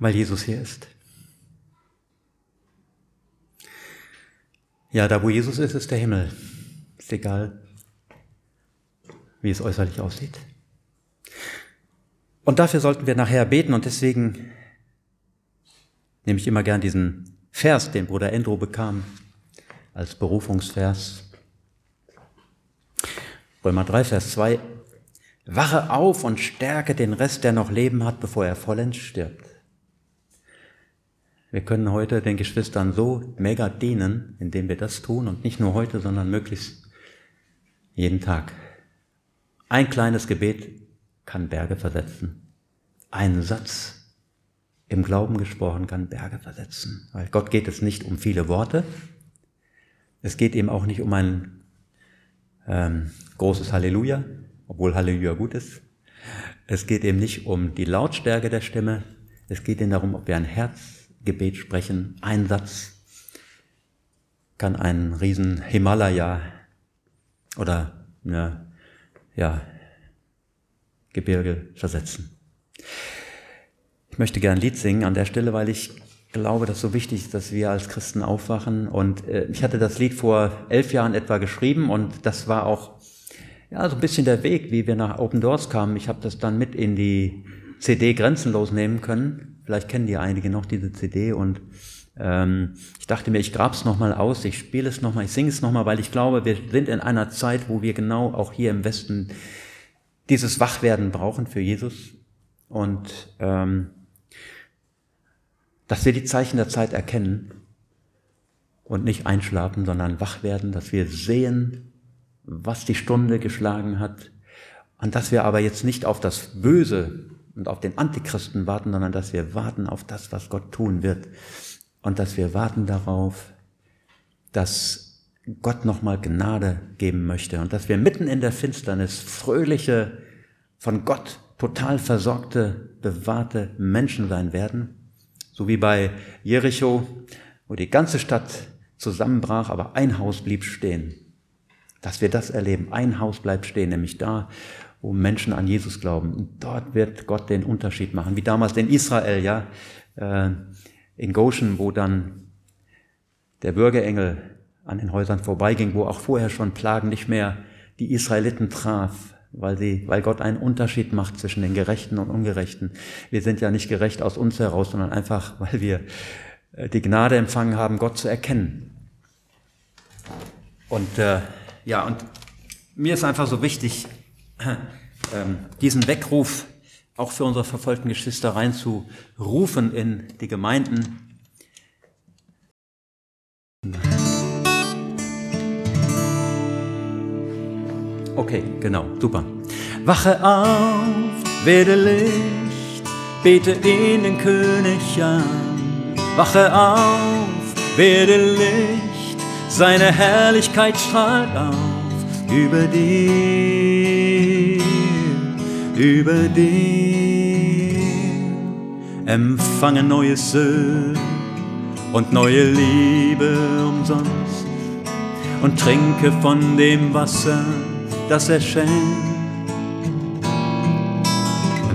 weil Jesus hier ist. Ja, da wo Jesus ist, ist der Himmel. Ist egal, wie es äußerlich aussieht. Und dafür sollten wir nachher beten und deswegen nehme ich immer gern diesen Vers, den Bruder Endro bekam, als Berufungsvers. Römer 3, Vers 2. Wache auf und stärke den Rest, der noch Leben hat, bevor er vollends stirbt. Wir können heute den Geschwistern so mega dienen, indem wir das tun und nicht nur heute, sondern möglichst jeden Tag. Ein kleines Gebet kann Berge versetzen. Ein Satz im Glauben gesprochen kann Berge versetzen. Weil Gott geht es nicht um viele Worte. Es geht ihm auch nicht um ein ähm, großes Halleluja, obwohl Halleluja gut ist. Es geht ihm nicht um die Lautstärke der Stimme. Es geht ihm darum, ob wir ein Herzgebet sprechen. Ein Satz kann einen riesen Himalaya oder eine, ja, Gebirge versetzen. Ich möchte gern ein Lied singen an der Stelle, weil ich glaube, dass so wichtig ist, dass wir als Christen aufwachen. Und äh, ich hatte das Lied vor elf Jahren etwa geschrieben und das war auch ja, so ein bisschen der Weg, wie wir nach Open Doors kamen. Ich habe das dann mit in die CD grenzenlos nehmen können. Vielleicht kennen die einige noch diese CD und ähm, ich dachte mir, ich grab's nochmal aus, ich spiele es nochmal, ich singe es nochmal, weil ich glaube, wir sind in einer Zeit, wo wir genau auch hier im Westen dieses Wachwerden brauchen für Jesus und ähm, dass wir die Zeichen der Zeit erkennen und nicht einschlafen, sondern wach werden, dass wir sehen, was die Stunde geschlagen hat und dass wir aber jetzt nicht auf das Böse und auf den Antichristen warten, sondern dass wir warten auf das, was Gott tun wird und dass wir warten darauf, dass Gott nochmal Gnade geben möchte und dass wir mitten in der Finsternis fröhliche, von Gott total versorgte, bewahrte Menschen sein werden so wie bei Jericho, wo die ganze Stadt zusammenbrach, aber ein Haus blieb stehen. Dass wir das erleben. Ein Haus bleibt stehen, nämlich da, wo Menschen an Jesus glauben. Und dort wird Gott den Unterschied machen. Wie damals in Israel, ja, äh, in Goshen, wo dann der Bürgerengel an den Häusern vorbeiging, wo auch vorher schon Plagen nicht mehr die Israeliten traf weil, sie, weil Gott einen Unterschied macht zwischen den Gerechten und Ungerechten. Wir sind ja nicht gerecht aus uns heraus, sondern einfach, weil wir äh, die Gnade empfangen haben, Gott zu erkennen. Und äh, ja, und mir ist einfach so wichtig, diesen Weckruf auch für unsere verfolgten Geschwister reinzurufen in die Gemeinden. Okay, genau, super. Wache auf, werde Licht, bete in den König an. Wache auf, werde Licht, seine Herrlichkeit strahlt auf über dir, über dir. Empfange neues Öl und neue Liebe umsonst und trinke von dem Wasser das er schenkt.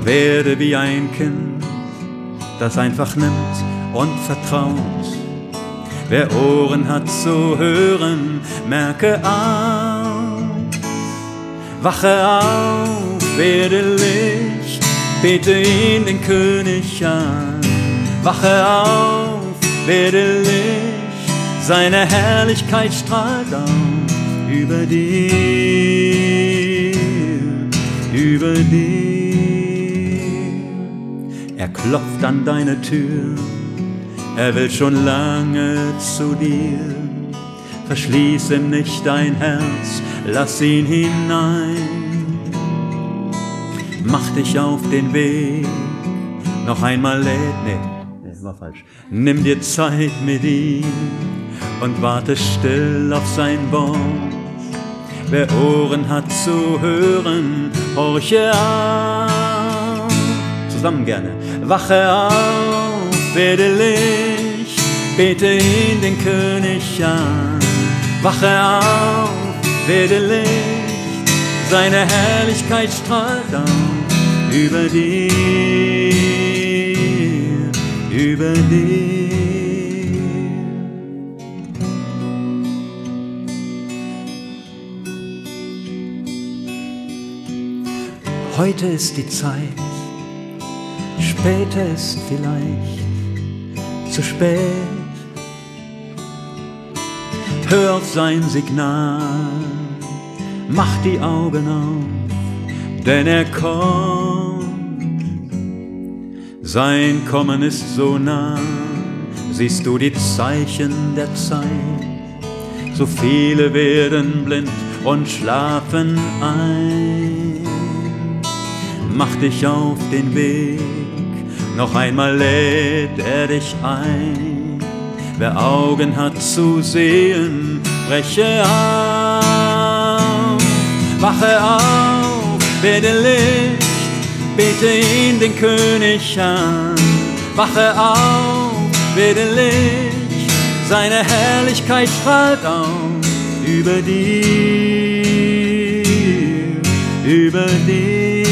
Werde wie ein Kind, das einfach nimmt und vertraut. Wer Ohren hat zu hören, merke auf. Wache auf, werde Licht, bete ihn den König an. Wache auf, werde Licht, seine Herrlichkeit strahlt auf über dich über dir. Er klopft an deine Tür, er will schon lange zu dir. Verschließ ihm nicht dein Herz, lass ihn hinein. Mach dich auf den Weg, noch einmal lädt, nee, nee, war falsch. Nimm dir Zeit mit ihm und warte still auf sein Wort Wer Ohren hat zu hören, horche auf. Zusammen gerne. Wache auf, werde Licht, bete ihn den König an. Wache auf, werde Licht, seine Herrlichkeit strahlt auf über dir, über dir. Heute ist die Zeit, später ist vielleicht zu spät. Hör auf sein Signal, mach die Augen auf, denn er kommt. Sein Kommen ist so nah, siehst du die Zeichen der Zeit. So viele werden blind und schlafen ein. Mach dich auf den Weg, noch einmal lädt er dich ein. Wer Augen hat zu sehen, breche auf. Wache auf, werde Licht, bete ihn den König an. Wache auf, werde Licht, seine Herrlichkeit strahlt auf über dir, über dir.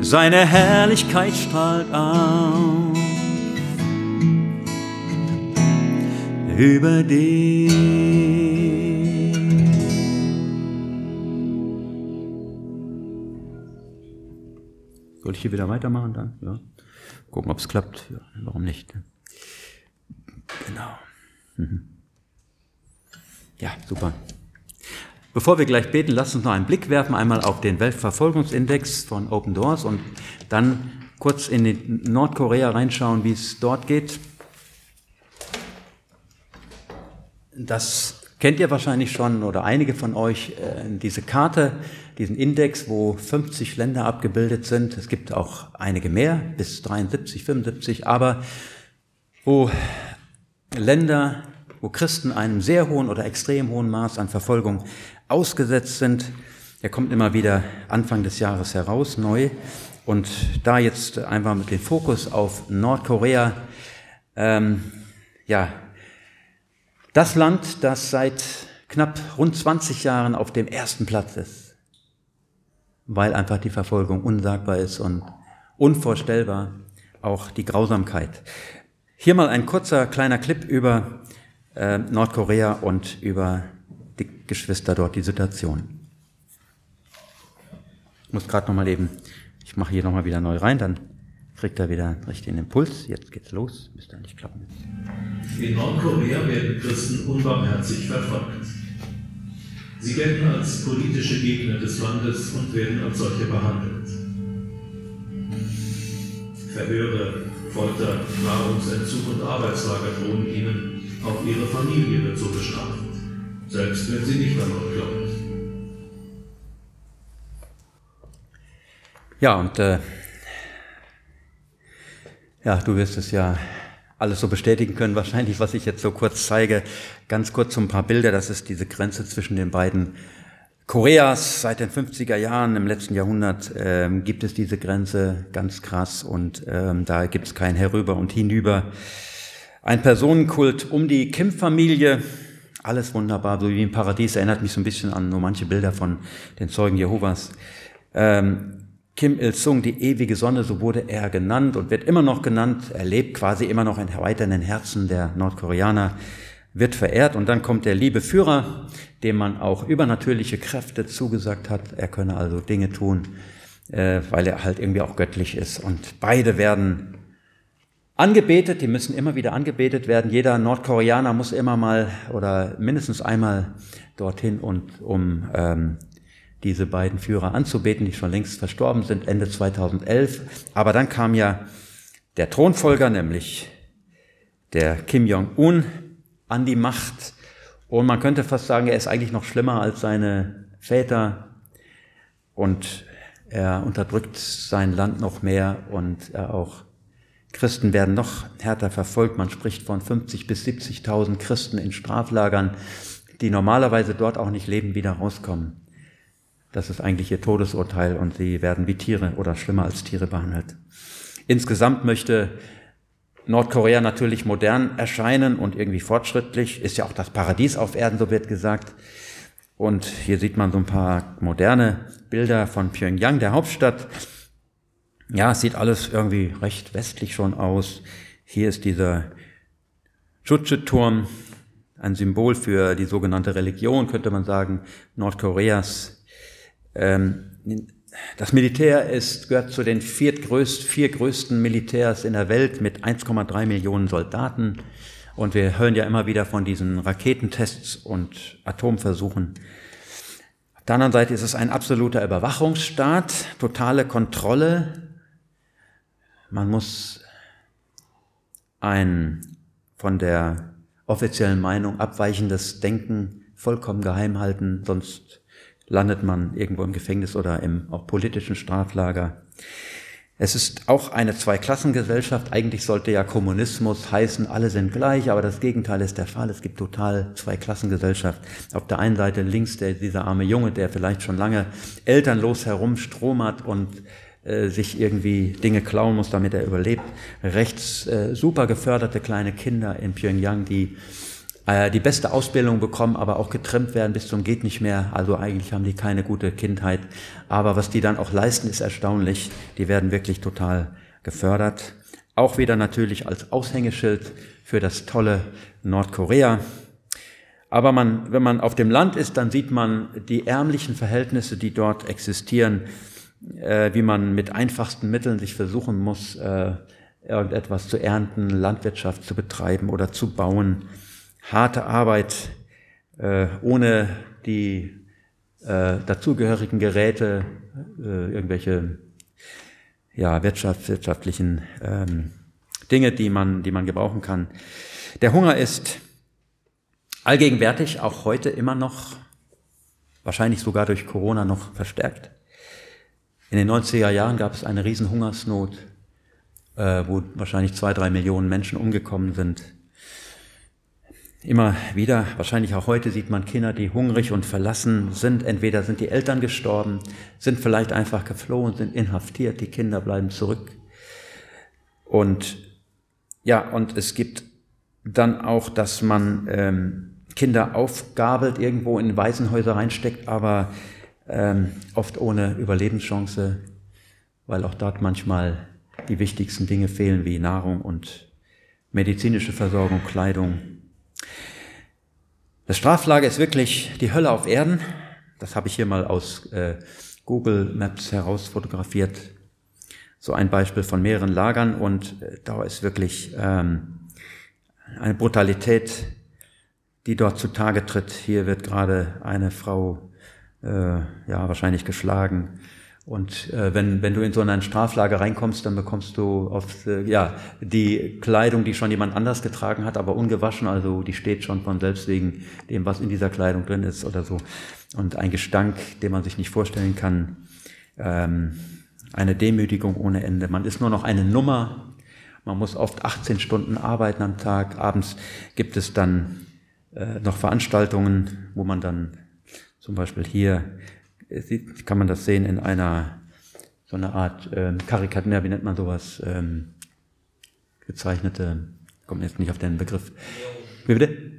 Seine Herrlichkeit strahlt auf über dir. Soll ich hier wieder weitermachen dann? Ja. Gucken, ob es klappt. Ja, warum nicht? Genau. Mhm. Ja, super. Bevor wir gleich beten, lasst uns noch einen Blick werfen, einmal auf den Weltverfolgungsindex von Open Doors und dann kurz in Nordkorea reinschauen, wie es dort geht. Das kennt ihr wahrscheinlich schon oder einige von euch, äh, diese Karte, diesen Index, wo 50 Länder abgebildet sind. Es gibt auch einige mehr, bis 73, 75, aber wo Länder, wo Christen einem sehr hohen oder extrem hohen Maß an Verfolgung ausgesetzt sind. Der kommt immer wieder Anfang des Jahres heraus, neu. Und da jetzt einfach mit dem Fokus auf Nordkorea, ähm, ja, das Land, das seit knapp rund 20 Jahren auf dem ersten Platz ist, weil einfach die Verfolgung unsagbar ist und unvorstellbar auch die Grausamkeit. Hier mal ein kurzer kleiner Clip über äh, Nordkorea und über die Geschwister dort, die Situation. Ich muss gerade noch mal eben, ich mache hier noch mal wieder neu rein, dann kriegt er wieder einen richtigen Impuls. Jetzt geht's los, müsste eigentlich klappen. In Nordkorea werden Christen unbarmherzig verfolgt. Sie gelten als politische Gegner des Landes und werden als solche behandelt. Verhöre, Folter, Nahrungsentzug und Arbeitslager drohen ihnen, auch ihre Familie wird so bestraft, selbst wenn sie nicht an Gott glaubt. Ja, und äh, ja, du wirst es ja alles so bestätigen können, wahrscheinlich, was ich jetzt so kurz zeige. Ganz kurz so ein paar Bilder. Das ist diese Grenze zwischen den beiden Koreas. Seit den 50er Jahren im letzten Jahrhundert ähm, gibt es diese Grenze ganz krass und ähm, da gibt es kein Herüber und Hinüber. Ein Personenkult um die Kim-Familie. Alles wunderbar, so wie im Paradies. Erinnert mich so ein bisschen an nur manche Bilder von den Zeugen Jehovas. Ähm, Kim Il-sung, die ewige Sonne, so wurde er genannt und wird immer noch genannt. Er lebt quasi immer noch in den Herzen der Nordkoreaner, wird verehrt. Und dann kommt der liebe Führer, dem man auch übernatürliche Kräfte zugesagt hat. Er könne also Dinge tun, äh, weil er halt irgendwie auch göttlich ist. Und beide werden angebetet, die müssen immer wieder angebetet werden. Jeder Nordkoreaner muss immer mal oder mindestens einmal dorthin und um ähm, diese beiden Führer anzubeten, die schon längst verstorben sind, Ende 2011. Aber dann kam ja der Thronfolger, nämlich der Kim Jong-un, an die Macht. Und man könnte fast sagen, er ist eigentlich noch schlimmer als seine Väter. Und er unterdrückt sein Land noch mehr und auch Christen werden noch härter verfolgt. Man spricht von 50 bis 70.000 Christen in Straflagern, die normalerweise dort auch nicht leben, wieder rauskommen. Das ist eigentlich ihr Todesurteil und sie werden wie Tiere oder schlimmer als Tiere behandelt. Insgesamt möchte Nordkorea natürlich modern erscheinen und irgendwie fortschrittlich. Ist ja auch das Paradies auf Erden, so wird gesagt. Und hier sieht man so ein paar moderne Bilder von Pyongyang, der Hauptstadt. Ja, es sieht alles irgendwie recht westlich schon aus. Hier ist dieser Chuche-Turm, ein Symbol für die sogenannte Religion, könnte man sagen, Nordkoreas. Ähm, das Militär ist, gehört zu den viertgrößt, vier größten Militärs in der Welt mit 1,3 Millionen Soldaten. Und wir hören ja immer wieder von diesen Raketentests und Atomversuchen. Auf der anderen Seite ist es ein absoluter Überwachungsstaat, totale Kontrolle. man muss ein von der offiziellen Meinung abweichendes Denken vollkommen geheim halten, sonst landet man irgendwo im Gefängnis oder im auch politischen Straflager. Es ist auch eine Zweiklassengesellschaft. Eigentlich sollte ja Kommunismus heißen, alle sind gleich, aber das Gegenteil ist der Fall. Es gibt total Zweiklassengesellschaft. Auf der einen Seite links der, dieser arme Junge, der vielleicht schon lange elternlos herumstromert und äh, sich irgendwie Dinge klauen muss, damit er überlebt. Rechts äh, super geförderte kleine Kinder in Pyongyang, die äh, die beste Ausbildung bekommen, aber auch getrimmt werden bis zum geht nicht mehr. Also eigentlich haben die keine gute Kindheit. Aber was die dann auch leisten, ist erstaunlich. Die werden wirklich total gefördert. Auch wieder natürlich als Aushängeschild für das tolle Nordkorea. Aber man, wenn man auf dem Land ist, dann sieht man die ärmlichen Verhältnisse, die dort existieren, äh, wie man mit einfachsten Mitteln sich versuchen muss, äh, irgendetwas zu ernten, Landwirtschaft zu betreiben oder zu bauen harte Arbeit äh, ohne die äh, dazugehörigen Geräte, äh, irgendwelche ja, wirtschaft, wirtschaftlichen ähm, Dinge, die man, die man gebrauchen kann. Der Hunger ist allgegenwärtig, auch heute immer noch, wahrscheinlich sogar durch Corona noch verstärkt. In den 90er Jahren gab es eine Riesenhungersnot, äh, wo wahrscheinlich zwei, drei Millionen Menschen umgekommen sind. Immer wieder, wahrscheinlich auch heute, sieht man Kinder, die hungrig und verlassen sind. Entweder sind die Eltern gestorben, sind vielleicht einfach geflohen, sind inhaftiert, die Kinder bleiben zurück. Und ja, und es gibt dann auch, dass man ähm, Kinder aufgabelt, irgendwo in Waisenhäuser reinsteckt, aber ähm, oft ohne Überlebenschance, weil auch dort manchmal die wichtigsten Dinge fehlen, wie Nahrung und medizinische Versorgung, Kleidung, das Straflager ist wirklich die Hölle auf Erden. Das habe ich hier mal aus äh, Google Maps heraus fotografiert. So ein Beispiel von mehreren Lagern und äh, da ist wirklich ähm, eine Brutalität, die dort zutage tritt. Hier wird gerade eine Frau äh, ja wahrscheinlich geschlagen und äh, wenn, wenn du in so ein Straflager reinkommst, dann bekommst du auf äh, ja, die Kleidung, die schon jemand anders getragen hat, aber ungewaschen, also die steht schon von selbst wegen dem, was in dieser Kleidung drin ist oder so. Und ein Gestank, den man sich nicht vorstellen kann. Ähm, eine Demütigung ohne Ende. Man ist nur noch eine Nummer. Man muss oft 18 Stunden arbeiten am Tag. Abends gibt es dann äh, noch Veranstaltungen, wo man dann zum Beispiel hier sieht, kann man das sehen in einer so eine Art ähm, Karikatur, wie nennt man sowas, ähm, gezeichnete, kommt jetzt nicht auf den Begriff. Wie bitte?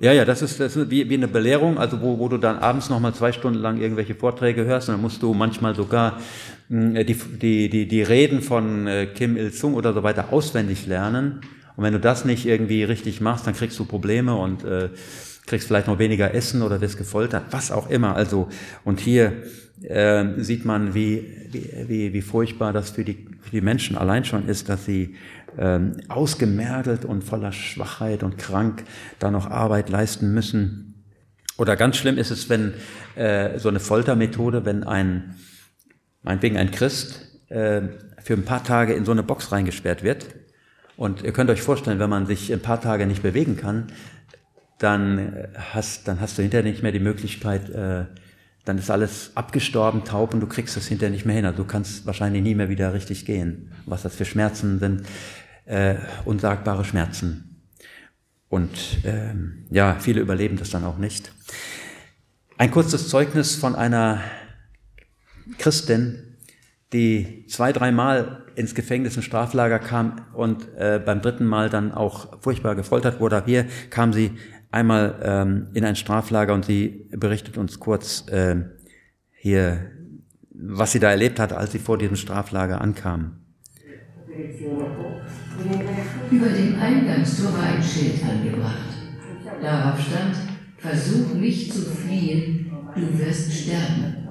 Ja, ja, das ist, das ist wie, wie eine Belehrung, also wo, wo du dann abends nochmal zwei Stunden lang irgendwelche Vorträge hörst und dann musst du manchmal sogar mh, hm, die, die, die, die Reden von äh, Kim Il-sung oder so weiter auswendig lernen. Und wenn du das nicht irgendwie richtig machst, dann kriegst du Probleme und äh, kriegst vielleicht noch weniger Essen oder wirst gefoltert, was auch immer. Also, und hier äh, sieht man, wie, wie, wie furchtbar das für die, für die Menschen allein schon ist, dass sie ähm, ausgemergelt und voller Schwachheit und krank da noch Arbeit leisten müssen. Oder ganz schlimm ist es, wenn äh, so eine Foltermethode, wenn ein, meinetwegen ein Christ, äh, für ein paar Tage in so eine Box reingesperrt wird. Und ihr könnt euch vorstellen, wenn man sich ein paar Tage nicht bewegen kann, dann hast, dann hast du hinterher nicht mehr die Möglichkeit, äh, dann ist alles abgestorben, taub und du kriegst das hinterher nicht mehr hin. Also du kannst wahrscheinlich nie mehr wieder richtig gehen. Was das für Schmerzen sind, äh, unsagbare Schmerzen. Und ähm, ja, viele überleben das dann auch nicht. Ein kurzes Zeugnis von einer Christin, die zwei, dreimal ins Gefängnis, ins Straflager kam und äh, beim dritten Mal dann auch furchtbar gefoltert wurde. Hier kam sie einmal ähm, in ein Straflager und sie berichtet uns kurz äh, hier, was sie da erlebt hat, als sie vor diesem Straflager ankam. Über dem Eingangstor war ein Schild angebracht. Darauf stand, versuch nicht zu fliehen, du wirst sterben.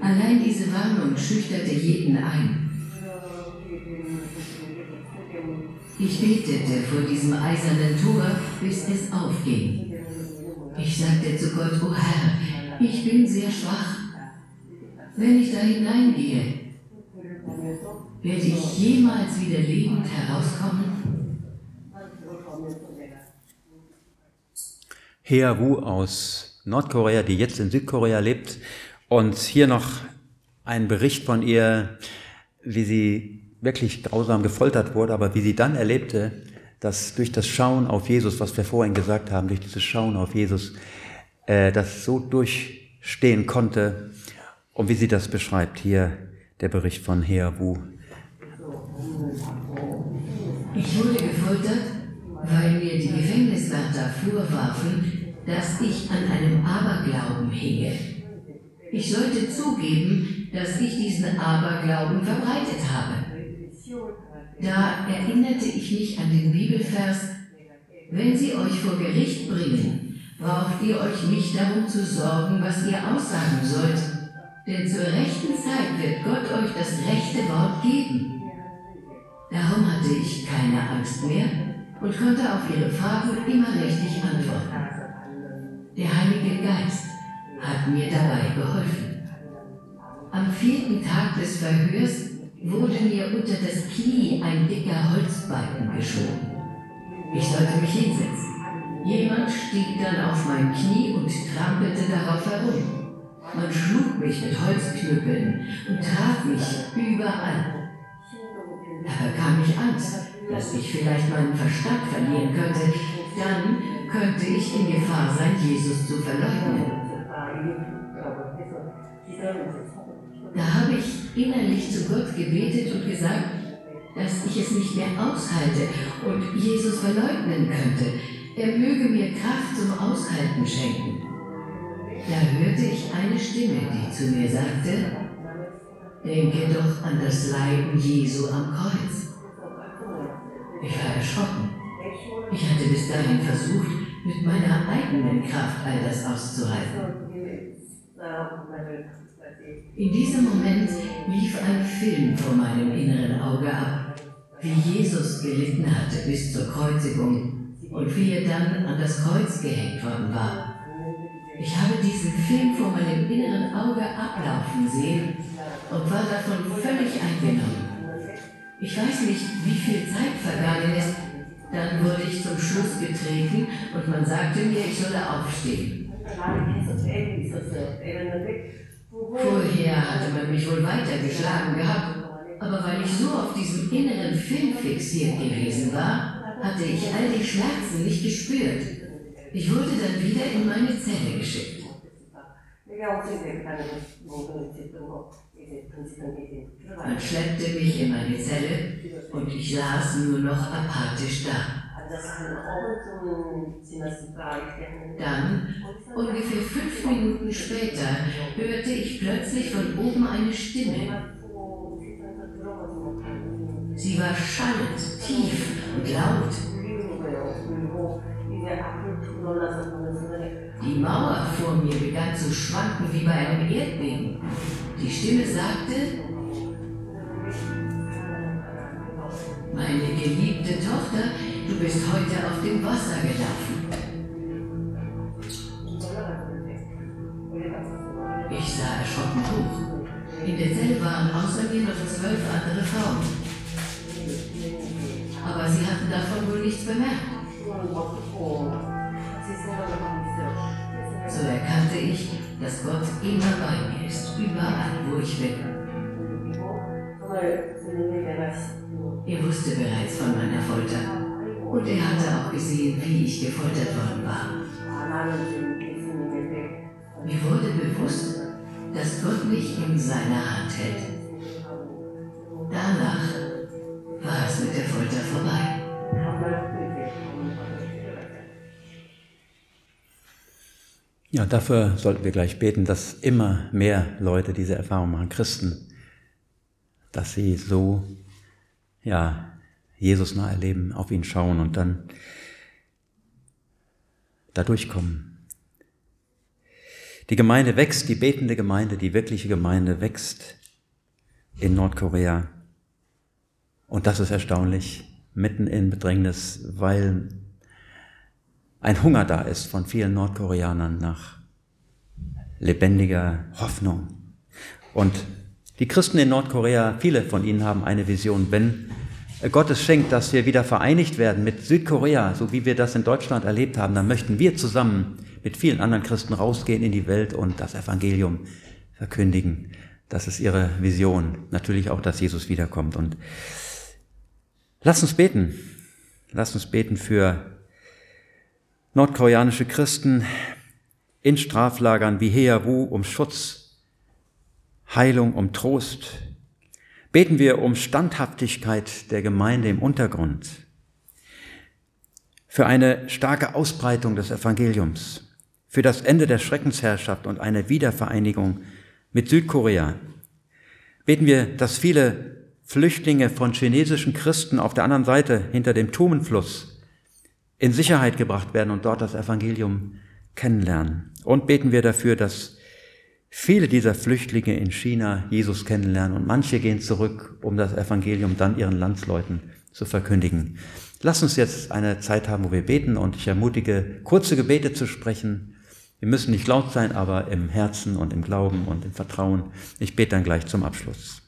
Allein diese Warnung schüchterte jeden ein. Ich betete vor diesem eisernen Tor, bis es aufging. Ich sagte zu Gott, O oh Herr, ich bin sehr schwach. wenn ich da hineingehe, werde ich jemals wieder lebend herauskommen? Hea Wu aus Nordkorea, die jetzt in Südkorea lebt. Und hier noch ein Bericht von ihr, wie sie wirklich grausam gefoltert wurde, aber wie sie dann erlebte, dass durch das Schauen auf Jesus, was wir vorhin gesagt haben, durch dieses Schauen auf Jesus, äh, das so durchstehen konnte und wie sie das beschreibt. Hier der Bericht von Hea Wu. Ich wurde gefoltert, weil mir die Gefängniswärter vorwarfen, dass ich an einem Aberglauben hinge. Ich sollte zugeben, dass ich diesen Aberglauben verbreitet habe. Da erinnerte ich mich an den Bibelvers, wenn sie euch vor Gericht bringen, braucht ihr euch nicht darum zu sorgen, was ihr aussagen sollt, denn zur rechten Zeit wird Gott euch das rechte Wort geben. Darum hatte ich keine Angst mehr und konnte auf ihre Fragen immer richtig antworten. Der Heilige Geist hat mir dabei geholfen. Am vierten Tag des Verhörs wurde mir unter das Knie ein dicker Holzbalken geschoben. Ich sollte mich hinsetzen. Jemand stieg dann auf mein Knie und trampelte darauf herum. Man schlug mich mit Holzknüppeln und traf mich überall. Da bekam ich Angst, dass ich vielleicht meinen Verstand verlieren könnte. Dann könnte ich in Gefahr sein, Jesus zu verleugnen. Da habe ich innerlich zu Gott gebetet und gesagt, dass ich es nicht mehr aushalte und Jesus verleugnen könnte. Er möge mir Kraft zum Aushalten schenken. Da hörte ich eine Stimme, die zu mir sagte, denke doch an das Leiden Jesu am Kreuz. Ich war erschrocken. Ich hatte bis dahin versucht, mit meiner eigenen Kraft all das auszuhalten. In diesem Moment lief ein Film vor meinem inneren Auge ab, wie Jesus gelitten hatte bis zur Kreuzigung und wie er dann an das Kreuz gehängt worden war. Ich habe diesen Film vor meinem inneren Auge ablaufen sehen und war davon völlig eingenommen. Ich weiß nicht, wie viel Zeit vergangen ist. Dann wurde ich zum Schluss getreten und man sagte mir, ich solle aufstehen. Vorher hatte man mich wohl weiter geschlagen gehabt, aber weil ich so auf diesem inneren Film fixiert gewesen war, hatte ich all die Schmerzen nicht gespürt. Ich wurde dann wieder in meine Zelle geschickt. Man schleppte mich in meine Zelle und ich saß nur noch apathisch da. Dann, ungefähr fünf Minuten später, hörte ich plötzlich von oben eine Stimme. Sie war schallend, tief und laut. Die Mauer vor mir begann zu schwanken wie bei einem Erdbeben. Die Stimme sagte, meine geliebte Tochter, du bist heute auf dem Wasser gelaufen. Ich sah erschrocken hoch. In der Zelle waren außer mir noch zwölf andere Frauen. Aber sie hatten davon wohl nichts bemerkt. So erkannte ich, dass Gott immer bei mir ist, überall, wo ich bin. Er wusste bereits von meiner Folter und er hatte auch gesehen, wie ich gefoltert worden war. Mir wurde bewusst, dass Gott mich in seiner Hand hält. Danach war es mit der Folter vorbei. Ja, dafür sollten wir gleich beten, dass immer mehr Leute diese Erfahrung machen, Christen, dass sie so, ja, Jesus nah erleben, auf ihn schauen und dann da durchkommen. Die Gemeinde wächst, die betende Gemeinde, die wirkliche Gemeinde wächst in Nordkorea. Und das ist erstaunlich, mitten in Bedrängnis, weil ein Hunger da ist von vielen Nordkoreanern nach lebendiger Hoffnung. Und die Christen in Nordkorea, viele von ihnen haben eine Vision, wenn Gott es schenkt, dass wir wieder vereinigt werden mit Südkorea, so wie wir das in Deutschland erlebt haben, dann möchten wir zusammen mit vielen anderen Christen rausgehen in die Welt und das Evangelium verkündigen. Das ist ihre Vision. Natürlich auch, dass Jesus wiederkommt. Und lass uns beten. Lass uns beten für nordkoreanische Christen in Straflagern wie Heawu um Schutz, Heilung, um Trost. Beten wir um Standhaftigkeit der Gemeinde im Untergrund, für eine starke Ausbreitung des Evangeliums, für das Ende der Schreckensherrschaft und eine Wiedervereinigung mit Südkorea. Beten wir, dass viele Flüchtlinge von chinesischen Christen auf der anderen Seite hinter dem Tumenfluss in Sicherheit gebracht werden und dort das Evangelium kennenlernen. Und beten wir dafür, dass viele dieser Flüchtlinge in China Jesus kennenlernen und manche gehen zurück, um das Evangelium dann ihren Landsleuten zu verkündigen. Lass uns jetzt eine Zeit haben, wo wir beten und ich ermutige, kurze Gebete zu sprechen. Wir müssen nicht laut sein, aber im Herzen und im Glauben und im Vertrauen. Ich bete dann gleich zum Abschluss.